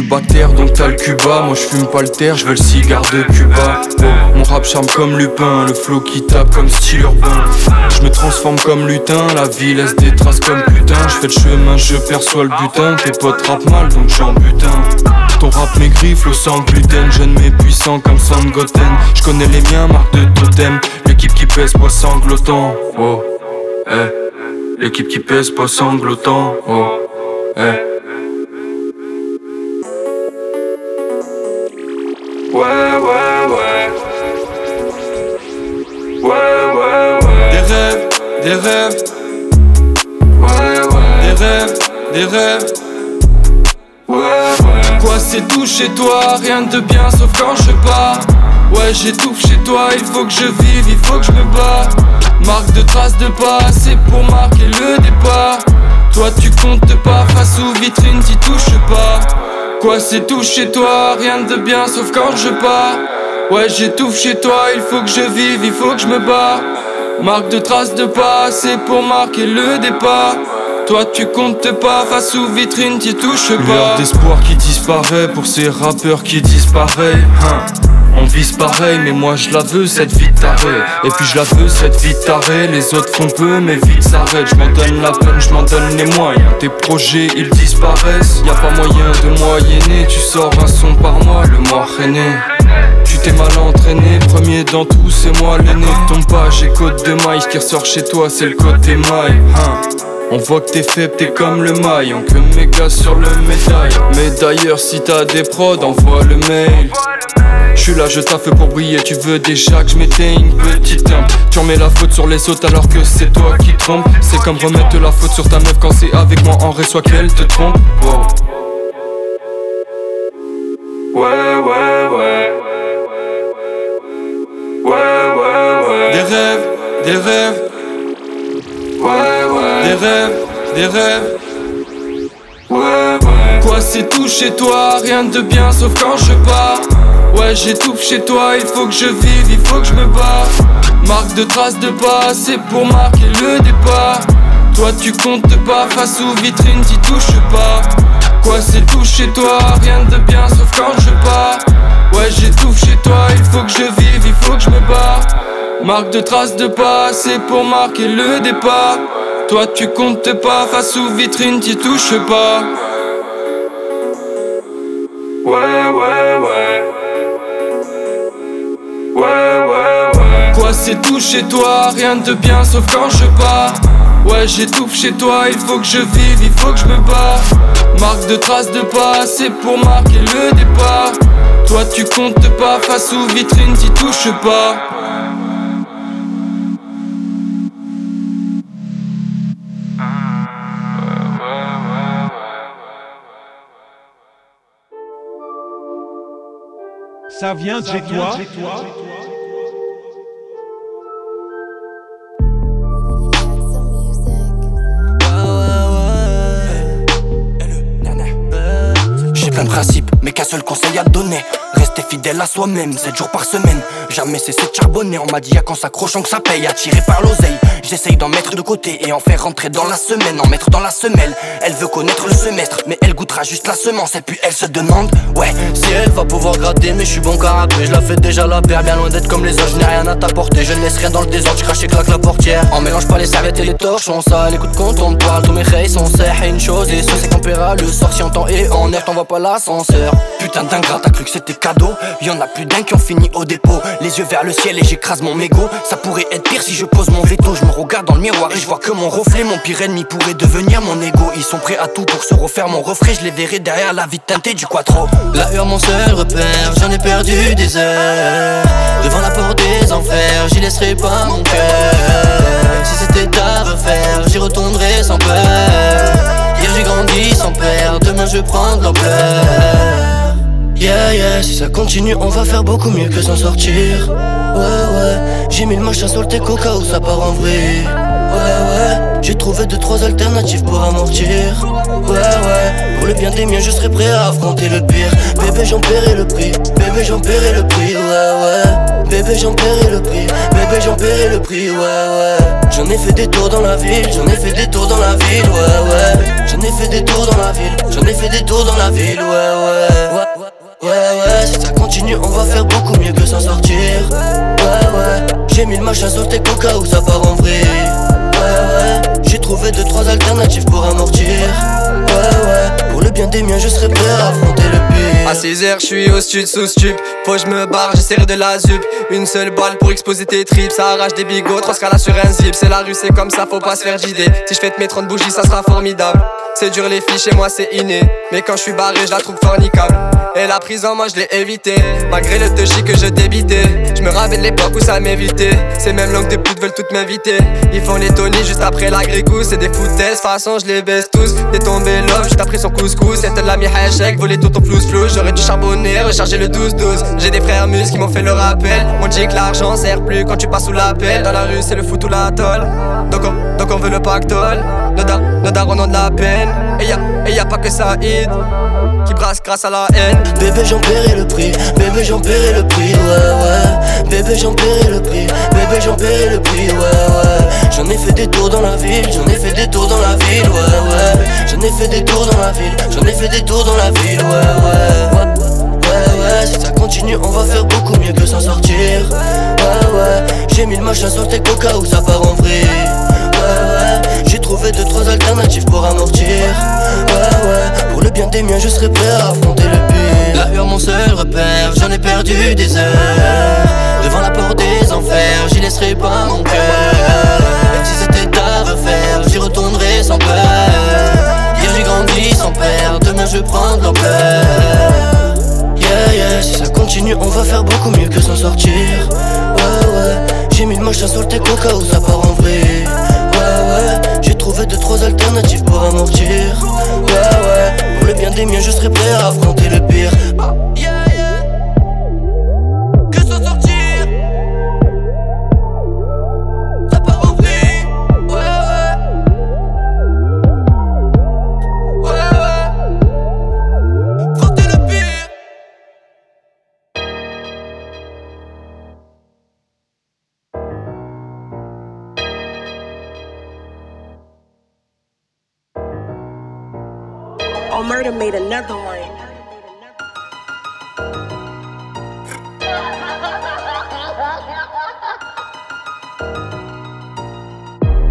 Bactère donc t'as le Cuba. Moi je fume pas le terre, je veux le cigare de Cuba. Mon rap charme comme Lupin, le flow qui tape comme style urbain. Je me transforme comme lutin, la vie laisse des traces comme putain. Je fais le chemin, je perçois le butin. Tes potes rappent mal donc j'en butin. Ton rap maigrit, flow sans gluten. Jeune mais puissant comme Sangoten Je connais les miens, marque de totem. L'équipe qui pèse, poids sanglotant. Oh, eh. L'équipe qui pèse, poids sanglotant. Oh, eh des rêves. Des rêves, des rêves. Ouais. Quoi, c'est tout chez toi, rien de bien sauf quand je pars. Ouais, j'étouffe chez toi, il faut que je vive, il faut que je me bats. Marque de traces de pas, c'est pour marquer le départ. Toi, tu comptes pas face aux vitrines, t'y touches pas. Quoi c'est tout chez toi, rien de bien sauf quand je pars Ouais j'étouffe chez toi, il faut que je vive, il faut que je me bats Marque de traces de pas, c'est pour marquer le départ toi tu comptes pas face aux vitrines, t'y touches pas L'heure d'espoir qui disparaît pour ces rappeurs qui disparaissent hein. On vise pareil, mais moi je la veux cette vie tarée. Et puis je la veux cette vie tarée. Les autres font peu, mais vite s'arrête. Je m'en donne la peine, je m'en donne les moyens. Tes projets ils disparaissent. Y a pas moyen de moyenner. Tu sors un son par mois, le mois rené. T'es mal entraîné, premier dans tout, c'est moi l'aîné. Tombe pas, j'ai côte de maille. Qui ressort chez toi, c'est le côté maille. Hein. On voit que t'es faible, t'es comme le maillon, que méga sur le médaille. Mais d'ailleurs, si t'as des prods, envoie le mail. Je suis là, je taffe pour briller, tu veux déjà que je une petite timbre Tu remets la faute sur les autres alors que c'est toi qui trompe C'est comme remettre la faute sur ta meuf quand c'est avec moi en vrai, soit qu'elle te trompe ouais, ouais Ouais, ouais, ouais. Des rêves, des rêves. Ouais, ouais. Des rêves, des rêves. Ouais, ouais. Quoi c'est tout chez toi, rien de bien sauf quand je pars. Ouais j'étouffe chez toi, il faut que je vive, il faut que je me bats Marque de traces de pas, c'est pour marquer le départ. Toi tu comptes pas face aux vitrines, t'y touches pas Quoi c'est tout chez toi, rien de bien sauf quand je pars Ouais j'étouffe chez toi, il faut que je vive, il faut que je me bats Marque de traces de pas, c'est pour marquer le départ Toi tu comptes pas face aux vitrines, t'y touches pas Ouais ouais ouais Ouais, ouais, ouais. Quoi, c'est tout chez toi, rien de bien sauf quand je pars. Ouais, j'étouffe chez toi, il faut que je vive, il faut que je me bats. Marque de traces de pas, c'est pour marquer le départ. Toi, tu comptes pas face aux vitrines, t'y touches pas. Ça vient de chez toi qu'un seul conseil à donner Rester fidèle à soi-même, 7 jours par semaine. Jamais cesser de charbonner On m'a dit y'a qu'en s'accrochant que ça paye Attiré par l'oseille. J'essaye d'en mettre de côté et en faire rentrer dans la semaine En mettre dans la semelle. Elle veut connaître le semestre Mais elle goûtera juste la semence. Et puis elle se demande Ouais Si elle va pouvoir gratter mais je suis bon carapé. Je la fais déjà la paire Bien loin d'être comme les autres Je n'ai rien à t'apporter. Je ne laisse rien dans le désordre Je crache et claque la portière. On mélange pas les serviettes et les torches On sale écoute quand on parle. Tous mes reils sont serres Et une chose et ce c'est qu'on paiera Le sort. Si on et en air T'envoies pas l'ascenseur. Putain d'ingrat t'as cru que c'était cadeau Y'en a plus d'un qui ont fini au dépôt. Les yeux vers le ciel et j'écrase mon mégot. Ça pourrait être pire si je pose mon veto. Je me regarde dans le miroir et je vois que mon reflet Mon pire ennemi pourrait devenir mon ego. Ils sont prêts à tout pour se refaire mon reflet Je les verrai derrière la vie teintée du quattro. La heure mon seul repère. J'en ai perdu des heures. Devant la porte des enfers J'y laisserai pas mon cœur. Si c'était à refaire J'y retournerai sans peur. Hier j'ai grandi sans père. Demain je prends de l'ampleur Yeah yeah Si ça continue on va faire beaucoup mieux que s'en sortir. Ouais ouais J'ai mis le machin sur le tech au cas où ça part en vrille. Ouais ouais j'ai trouvé deux trois alternatives pour amortir. Ouais ouais Pour le bien des miens je serai prêt à affronter le pire. Bébé j'en paierai le prix. Bébé j'en paierai le prix. Ouais ouais Bébé j'en paierai le prix. Bébé j'en paierai le prix. Ouais ouais J'en ai fait des tours dans la ville. J'en ai fait des tours dans la ville. Ouais ouais J'en ai fait des tours dans la ville. J'en ai fait des tours dans la ville. Ouais ouais Ouais ouais Si ça continue on va faire beaucoup mieux que s'en sortir. Ouais ouais J'ai mis le machin sur tes coca où ça part en vrille. Ouais ouais J'ai trouvé deux trois alternatives pour amortir. Ouais ouais Pour le bien des miens je serai prêt à affronter le pire. À 6h je suis au stud sous stup. Faut que je me barre j'essaierai de la zup. Une seule balle pour exposer tes tripes. Ça arrache des bigots, trois scala sur un zip. C'est la rue c'est comme ça faut pas se faire gider Si je fais mes 30 bougies ça sera formidable. C'est dur les filles chez moi c'est inné. Mais quand je suis barré je la trouve fornicable et la prison, moi je l'ai évité. Malgré le touchy que je débitais. Je me rappelle l'époque où ça m'évitait. Ces mêmes langues de putes veulent toutes m'inviter. Ils font les Tony juste après la gricousse. C'est des foutaises, façon je les baisse tous. T'es tombé love juste après son couscous. C'était la mi-hachek, voler tout ton flou flou. J'aurais dû charbonner, recharger le 12-12. J'ai des frères mus qui m'ont fait le rappel. On dit que l'argent sert plus quand tu passes sous l'appel. Dans la rue, c'est le foot ou la tolle. Donc on, donc on veut le pactole. Nos, dar, nos darons ont de la peine. Et y'a, et y a pas que ça, qui brasse grâce à la haine. Bébé j'en paierai le prix, bébé j'en paierai le prix, ouais ouais. Bébé j'en paierai le prix, bébé j'en paierai le prix, ouais ouais. J'en ai fait des tours dans la ville, j'en ai fait des tours dans la ville, ouais ouais. J'en ai fait des tours dans la ville, j'en ai fait des tours dans la ville, ouais ouais. Ouais ouais, si ça continue on va faire beaucoup mieux que s'en sortir. Ouais ouais, j'ai mis le machin sur tes coca où ça part en vrille. J'ai trouvé deux trois alternatives pour amortir. Ouais ouais, pour le bien des miens je serai prêt à affronter le mon seul repère, j'en ai perdu des heures. Devant la porte des enfers, j'y laisserai pas mon cœur. Même si c'était à refaire, j'y retournerai sans peur. Hier j'ai grandi sans père, demain je prends de l'ampleur. Yeah yeah, si ça continue on va faire beaucoup mieux que s'en sortir. Ouais ouais, j'ai mis le machin sur le tech au cas où ça part en vrille. Ouais ouais, trouvé deux trois alternatives pour amortir. Ouais ouais, pour le bien des miens je serai prêt à affronter le pire. Yeah,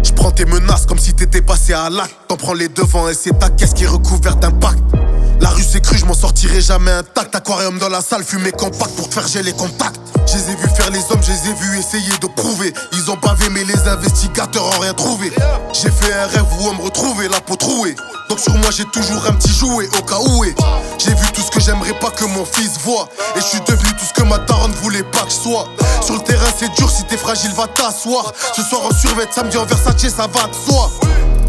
Je prends tes menaces comme si t'étais passé à l'acte. T'en prends les devants et c'est ta caisse qui est recouverte d'impact. La rue c'est cru, je m'en sortirai jamais intact. Aquarium dans la salle, fumée compact pour te faire geler les contacts. Je les ai vus faire les hommes, je les ai vus essayer de prouver. Ils ont bavé, mais les investigateurs ont rien trouvé. J'ai fait un rêve où on me retrouvait, la peau trouée. Donc sur moi j'ai toujours un petit jouet au cas où. et J'ai vu tout ce que j'aimerais pas que mon fils voit. Et je suis devenu tout ce que ma daronne voulait pas que je sois. Sur le terrain c'est dur, si t'es fragile, va t'asseoir. Ce soir en survêt, samedi en Versace, ça va de soi.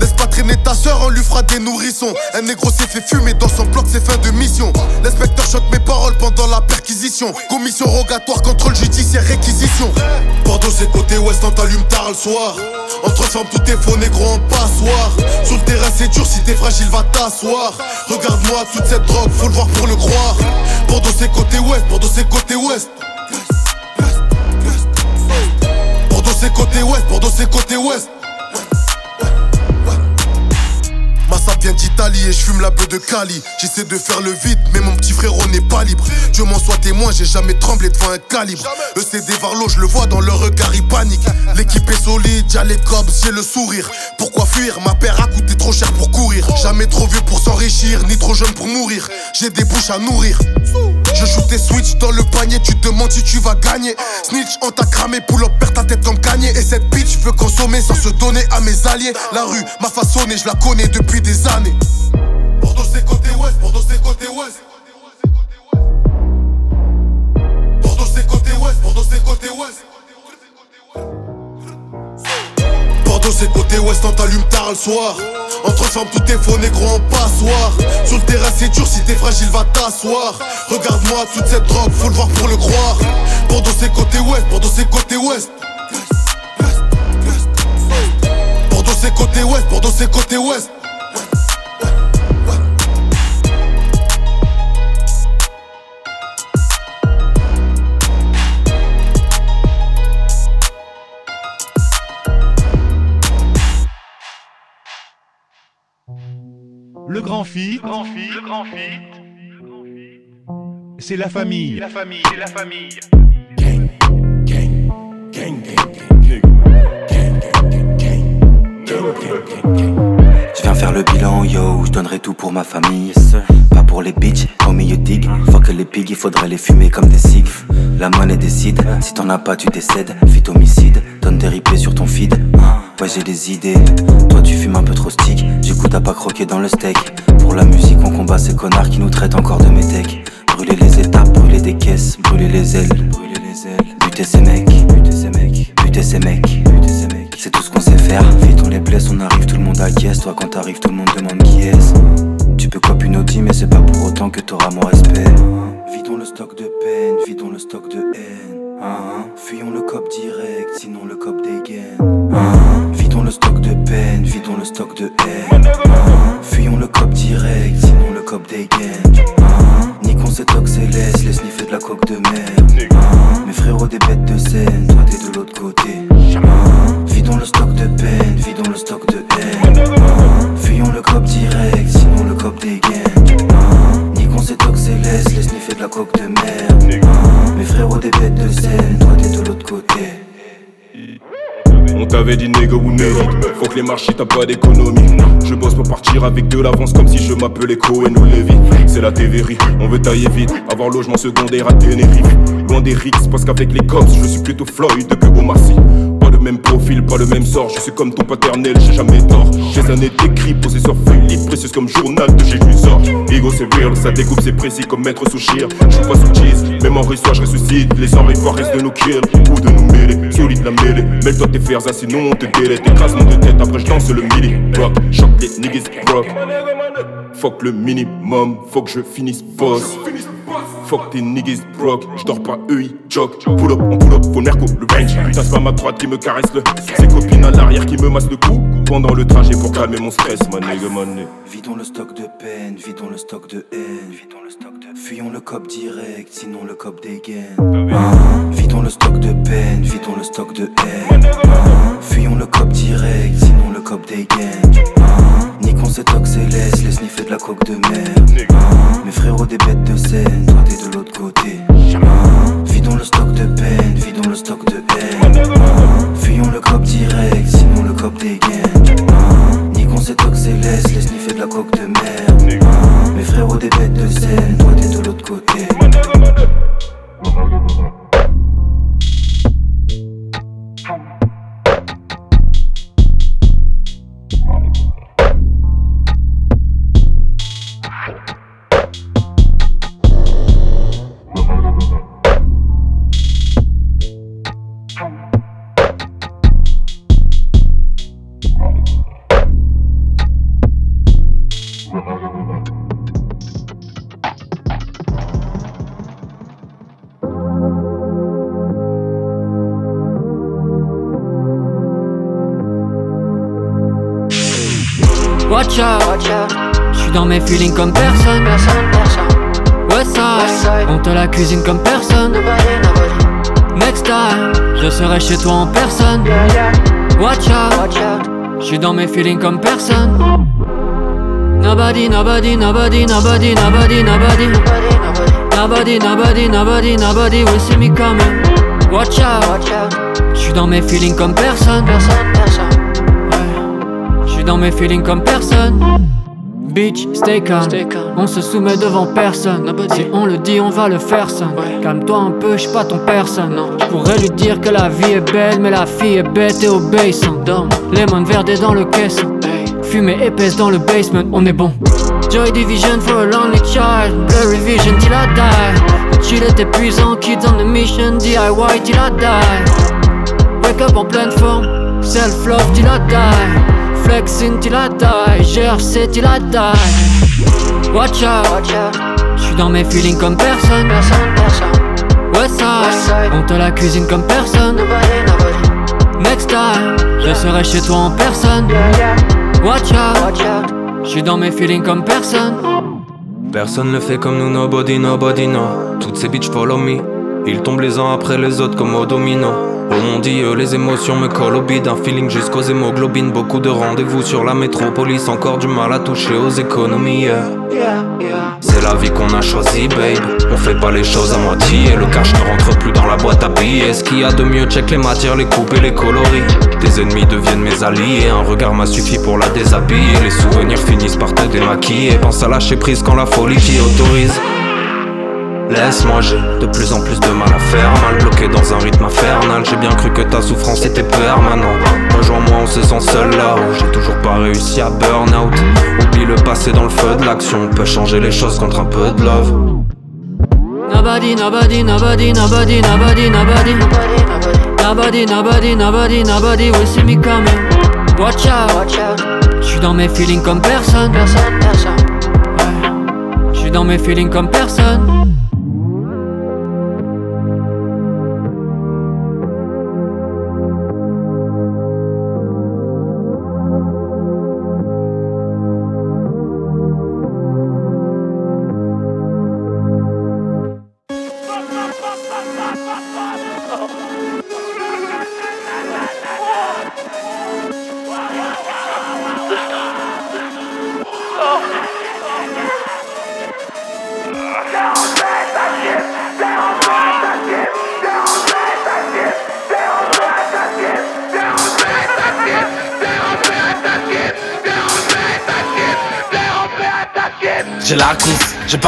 Laisse pas traîner ta soeur, on lui fera des nourrissons. Un négro s'est fait fumer dans son bloc, c'est fin de mission. L'inspecteur choque mes paroles pendant la perquisition. Commission rogatoire, contrôle judiciaire, réquisition. Bordeaux, c'est côté ouest, on t'allume tard le soir. Entre femmes, tout est faux, négro en passoire. Sur le terrain, c'est dur, si t'es fragile, va t'asseoir. Regarde-moi toute cette drogue, faut le voir pour le croire. Bordeaux, c'est côté ouest, Bordeaux, c'est côté ouest. Bordeaux, c'est côté ouest, Bordeaux, c'est côté ouest. Vient d'Italie et je fume la beuh de Cali. J'essaie de faire le vide, mais mon petit frérot n'est pas libre. Dieu m'en soit témoin, j'ai jamais tremblé devant un calibre. Le CD Varlo, je le vois dans leur regard, il panique. L'équipe est solide, y'a les cobs, j'ai le sourire. Pourquoi fuir? Ma paire a coûté trop cher pour courir. Jamais trop vieux pour s'enrichir, ni trop jeune pour mourir. J'ai des bouches à nourrir. Je joue tes switch dans le panier, tu te demandes si tu vas gagner. Snitch, on t'a cramé, pull up, perd ta tête comme gagné. Et cette bitch veut consommer sans se donner à mes alliés. La rue m'a façonné, je la connais depuis des années. Bordeaux c'est côté ouest, Bordeaux c'est côté ouest. Bordeaux c'est côté ouest, Bordeaux c'est côté ouest. Bordeaux c'est côté ouest, on t'allume tard le soir. Entre femmes, tout est faux, négro en passoire. Sur le terrain, c'est dur, si t'es fragile, va t'asseoir. Regarde-moi toute cette drogue, faut le voir pour le croire. Bordeaux c'est côté ouest, Bordeaux c'est côté ouest. Bordeaux c'est côté ouest, Bordeaux c'est côté ouest. Le grand fit, grand fit, le grand fit. C'est la famille. La famille, c'est la famille. Je viens faire le bilan, yo, je donnerai tout pour ma famille. Pas pour les bitches, les pigs, il faudrait les fumer comme des cigs. La monnaie décide, si t'en as pas, tu décèdes. Fit homicide, donne des replays sur ton feed. Ouais, j'ai des idées. Toi, tu fumes un peu trop stick. Du coup, t'as pas croqué dans le steak. Pour la musique, on combat ces connards qui nous traitent encore de métèques. Brûler les étapes, brûler des caisses, brûler les ailes. Brûler les ailes. Buter ces mecs, buter ces mecs, buter ces mecs, buter ces mecs. C'est tout ce qu'on sait faire. Vite, on les blesse, on arrive, tout le monde acquiesce. Toi, quand t'arrives, tout le monde demande qui est-ce. Tu peux cop une Audi, mais c'est pas pour autant que t'auras mon respect. Vidons le stock de peine, vidons le stock de haine. Hein, Fuyons le cop direct, sinon le cop dégaine. Stock de peine, vidons le stock de haine. Hein, Fuyons le cop direct, sinon le cop dégaine. Hein, Niquons ces tox céleste, les sniffer de la coque de mer. Hein, Mes frérots des bêtes de scène, toi t'es de l'autre côté. Hein, Vidons le stock de peine, vidons le stock de haine. Fuyons le cop direct, sinon le cop dégaine. Niquons ces tox céleste, les sniffer de la coque de mer. Mes frérots des bêtes de scène, toi t'es de l'autre côté. On t'avait dit nègre ou nègre Faut que les marchés t'as pas d'économie. Je bosse pour partir avec de l'avance comme si je m'appelais Cohen ou Levy C'est la TVRI, on veut tailler vite. Avoir logement secondaire à Tenerife. Loin des rixes parce qu'avec les cops je suis plutôt Floyd que Omar Sy même profil, pas le même sort. Je suis comme ton paternel, j'ai jamais tort. J'ai années d'écrit, possesseur feuille précieuse comme journal de Jésus-Sort Ego c'est real, ça découpe c'est précis comme maître sous Je suis pas sous cheese, même en reçoit je ressuscite. Les enrayes restent de nous kill ou de nous mêler Solide la mêlée, mêle-toi tes fers ah, sinon on te délète Écrasement de tête, après je danse le mini Rock, choc les niggas rock Fuck le minimum, faut que je finisse boss. Fuck tes niggas broke, j'dors pas eux ils joke Pull up, on pull up, faut le merco, le range Putain c'est pas ma droite qui me caresse le Ses copines à l'arrière qui me massent le cou. Pendant le trajet pour calmer mon stress, ma nigga, nigga. Vidons le stock de peine, vidons le stock de haine. Vidons le stock de... Fuyons le cop direct, sinon le cop dégaine. Hein, Vidons le stock de peine, vidons le stock de haine. Fuyons le cop direct, sinon le cop dégaine. Niquons ces tox céleste, les sniffer de la coque de mer. Hein, Mes frérots des bêtes de scène, toi t'es de l'autre côté. Hein, Vidons le stock de peine, vidons le stock de haine. Hein, Fuyons le cop direct, sinon le cop dégaine. Hein, Niquons ces tox céleste, les sniffer de la coque de mer. Mes frérots des bêtes de scène, toi t'es de l'autre côté. Comme personne. Westside, on te la cuisine comme personne. Next time, je serai chez toi en personne. Watch out, je suis dans mes feelings comme personne. Nobody, nobody, nobody, nobody, nobody, nobody. Nobody, nobody, nobody, nobody will see me coming. Watch out, je suis dans mes feelings comme personne. Je suis dans mes feelings comme personne. Bitch, stay calm. On se soumet devant personne. Si on le dit, on va le faire ça. Calme-toi un peu, j'suis pas ton personne. Je pourrais lui dire que la vie est belle, mais la fille est bête et obéissante. Lemon verdé dans le caisson. Fumée épaisse dans le basement, on est bon. Joy Division for a lonely child. Blurry vision till I die. Chill est épuisant, kids on the mission. DIY till I die. Wake up en pleine forme. Self-love till I die. Flexing till I die, GRC till I die. Watch out, j'suis dans mes feelings comme personne. Westside, on te la cuisine comme personne. Next time, je serai chez toi en personne. Watch out, j'suis dans mes feelings comme personne. Personne ne fait comme nous, nobody, nobody, no. Toutes ces bitches follow me. Ils tombent les uns après les autres comme au domino. Oh mon dieu, les émotions me collent au un feeling jusqu'aux hémoglobines. Beaucoup de rendez-vous sur la métropolis, encore du mal à toucher aux économies. C'est la vie qu'on a choisie, babe. On fait pas les choses à moitié. Le cash ne rentre plus dans la boîte à billets. Ce qu'il y a de mieux, check les matières, les coupes et les coloris. Tes ennemis deviennent mes alliés. Un regard m'a suffi pour la déshabiller. Les souvenirs finissent par te démaquiller. Pense à lâcher prise quand la folie t'y autorise. Laisse-moi, j'ai de plus en plus de mal à faire. Mal bloqué dans un rythme infernal. J'ai bien cru que ta souffrance était permanente Rejoins-moi, on se sent seul là-haut. J'ai toujours pas réussi à burn out. Oublie le passé dans le feu de l'action. On peut changer les choses contre un peu de love. Nobody, nobody, nobody, nobody, nobody, nobody. Nobody, nobody, nobody, nobody will see me coming. Watch out, j'suis dans mes feelings comme personne. J'suis dans mes feelings comme personne.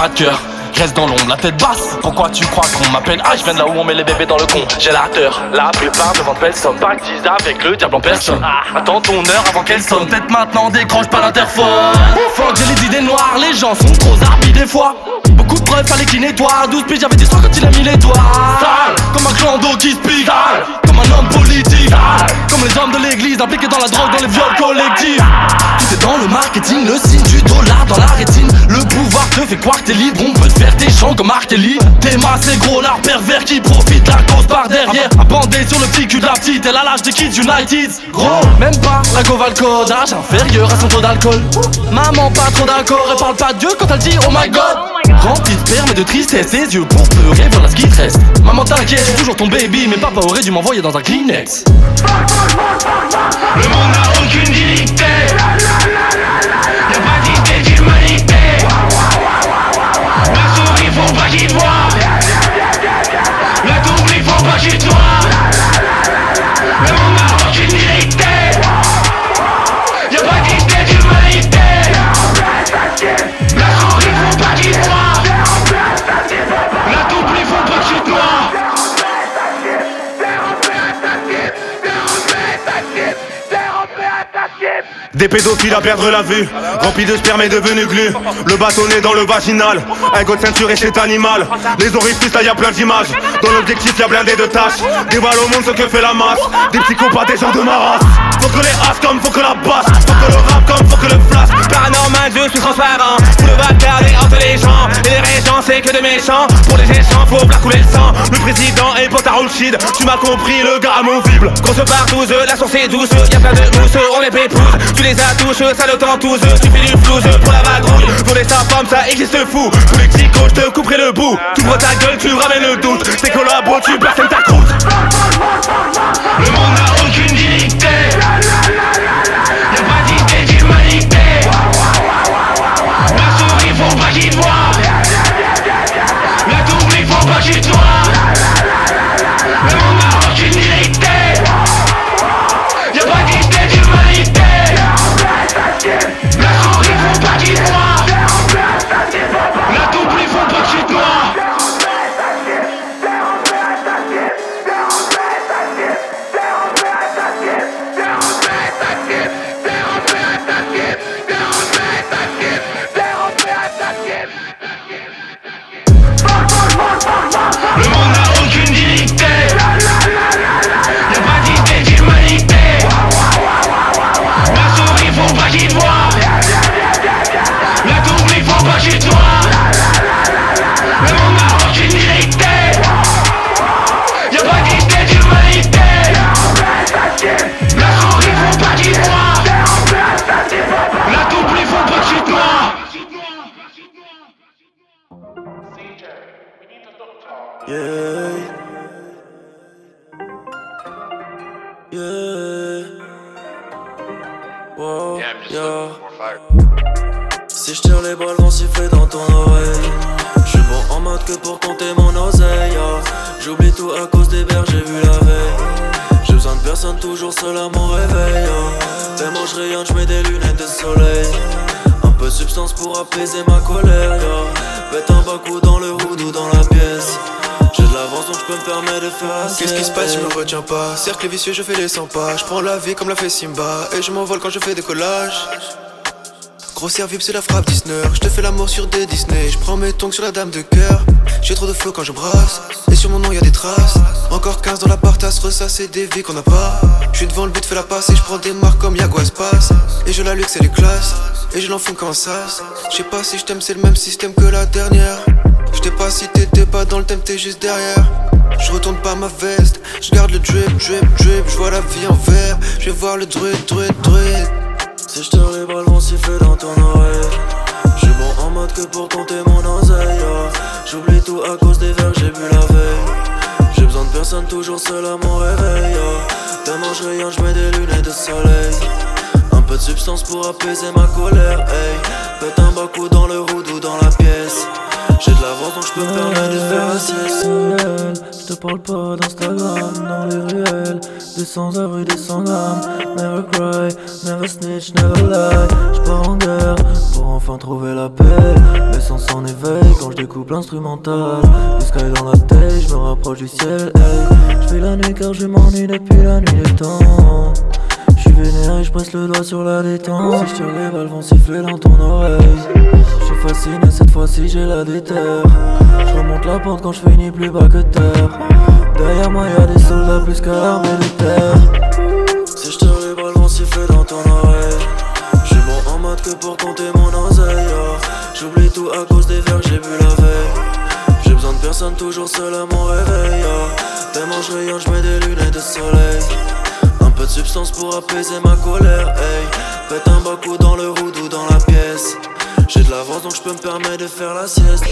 Pas de cœur. Reste dans l'ombre, la tête basse. Pourquoi tu crois qu'on m'appelle Ah, je viens de là où on met les bébés dans le con. J'ai la peur, la plupart devant de belles sommes. Pas avec le diable en personne. Attends ton heure avant qu'elle sonne. Peut-être maintenant, décroche pas l'interphone. Fuck, j'ai les idées noires, les gens sont trop zarpis des fois. Beaucoup de preuves, fallait qu'il nettoie. 12 piges, j'avais des soins quand il a mis les doigts. Sale, comme un clan d'eau qui se pique. Sale, comme un homme politique. Comme les hommes de l'église impliqués dans la drogue, dans les viols collectifs. Tout est dans le marketing, le signe du dollar dans la rétine. Le pouvoir te fait croire que t'es libre, on peut te faire tes chants comme Arkeli. T'es massé gros, l'art pervers qui profite la cause par derrière. A bandé sur le petit cul de la petite, elle a l'âge des kids United. Gros, même pas la go va le codage inférieur à son taux d'alcool. Maman, pas trop d'accord, elle parle pas de Dieu quand elle dit oh my god. Rempli de et de tristesse, ses yeux pleurer, voilà ce qui te reste. Maman, t'inquiète, j'ai toujours ton baby, mais papa aurait dû m'envoyer dans un Kleenex. Le monde n'a aucune dignité Des pédophiles à perdre la vue, remplis de sperme et devenu glu. Le bâtonnet dans le vaginal, un god ceinturé cet animal. Les orifices là y a plein d'images, dans l'objectif y a blindé de tâches. Dévoile au monde ce que fait la masse, des psychopathes, des gens de ma race. Faut que les as comme faut que la basse Faut que le rap comme faut que le flash. Paranormal je suis transparent. Pour le bâtard entre les gens Et les régents c'est que des méchants. Pour les échanges faut faire couler le sang. Le président est potard shit Tu m'as compris le gars amovible. Grosse partouze, la source est douce. Y'a plein de mousse, on les pépouze. Tu les attouches, ça le tentouze Tu fais du flouze pour la vadrouille. Pour les femmes ça existe fou. Pour les psychos je te couperai le bout. Tu ouvres ta gueule, tu ramènes le doute. C'est collabo, tu personne ta croûte seul à mon réveil yeah. Tellement je rayonne je mets des lunettes de soleil. Un peu de substance pour apaiser ma colère yeah. Pète un bas coup dans le hoodoo dans la pièce. J'ai de l'avance donc je peux me permettre de faire Qu'est-ce qui se passe, je me retiens pas. Cercle vicieux, je fais les 100 pas. Je prends la vie comme l'a fait Simba. Et je m'envole quand je fais des collages. Grossière vibe, c'est la frappe Disney. Je te fais l'amour sur des Disney. Je prends mes tongs sur la dame de cœur J'ai trop de flow quand je brasse. Et sur mon nom y a des traces. Encore 15 dans la part à se ressasser des vies qu'on n'a pas. Je suis devant le but, fais la passe Et je prends des marques comme Yago Espace. Et je la luxe, c'est les classes Et je l'enfume quand ça Je sais pas si je t'aime, c'est le même système que la dernière. Je t'ai pas si t'étais pas dans le thème, t'es juste derrière. Je retourne pas ma veste, je garde le drip, drip, drip, je vois la vie en vert, je vais voir le druid, druid, druid. Si je tire les balles vont siffler dans ton oreille mode que pour compter mon oseille yeah. J'oublie tout à cause des verres j'ai bu la veille J'ai besoin de personne toujours seul à mon réveil yeah. Tellement je rayonne je mets des lunettes de soleil Un peu de substance pour apaiser ma colère. Pète un bas coup dans le hoodoo dans la pièce j'ai de l'avance donc je peux me permettre de faire la sieste. Je te parle pas d'Instagram dans les ruelles Des sans abri, des sans grammes Never cry, never snitch, never lie. J'pars en guerre pour enfin trouver la paix. Mes sens en éveil quand je découpe l'instrumental. Du sky dans la tête, je me rapproche du ciel hey. Je fais la nuit car je m'ennuie depuis la nuit des temps. Je suis vénère et je presse le doigt sur la détente. Si je tire les balles vont siffler dans ton oreille Cette fois-ci j'ai la déterre. Je remonte la pente quand je finis plus bas que terre. Derrière moi y'a des soldats plus qu'à l'armée terre. Si je tire les balles vont siffler dans ton oreille. Je suis bon en mode que pour compter mon oseille. Yeah. J'oublie tout à cause des verres que j'ai bu la veille. J'ai besoin de personne toujours seul à mon réveil. Yeah. Tellement je rayonne je mets des lunettes de soleil. Un peu de substance pour apaiser ma colère, hey. Pète un bas coup dans le hoodoo dans la pièce J'ai de l'avance donc je peux me permettre de faire la sieste,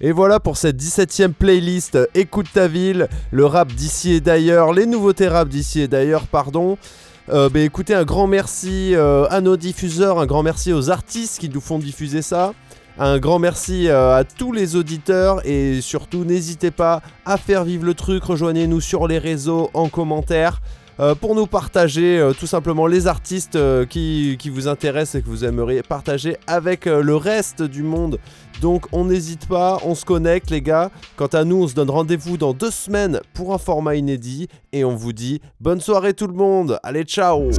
Et voilà pour cette 17ème playlist Écoute ta ville, le rap d'ici et d'ailleurs, les nouveautés rap d'ici et d'ailleurs, pardon. Euh, bah, écoutez, un grand merci euh, à nos diffuseurs, un grand merci aux artistes qui nous font diffuser ça. Un grand merci euh, à tous les auditeurs et surtout n'hésitez pas à faire vivre le truc, rejoignez-nous sur les réseaux en commentaire. Euh, pour nous partager euh, tout simplement les artistes euh, qui, qui vous intéressent et que vous aimeriez partager avec le reste du monde. Donc on n'hésite pas, on se connecte les gars. Quant à nous, on se donne rendez-vous dans deux semaines pour un format inédit et on vous dit bonne soirée tout le monde. Allez, ciao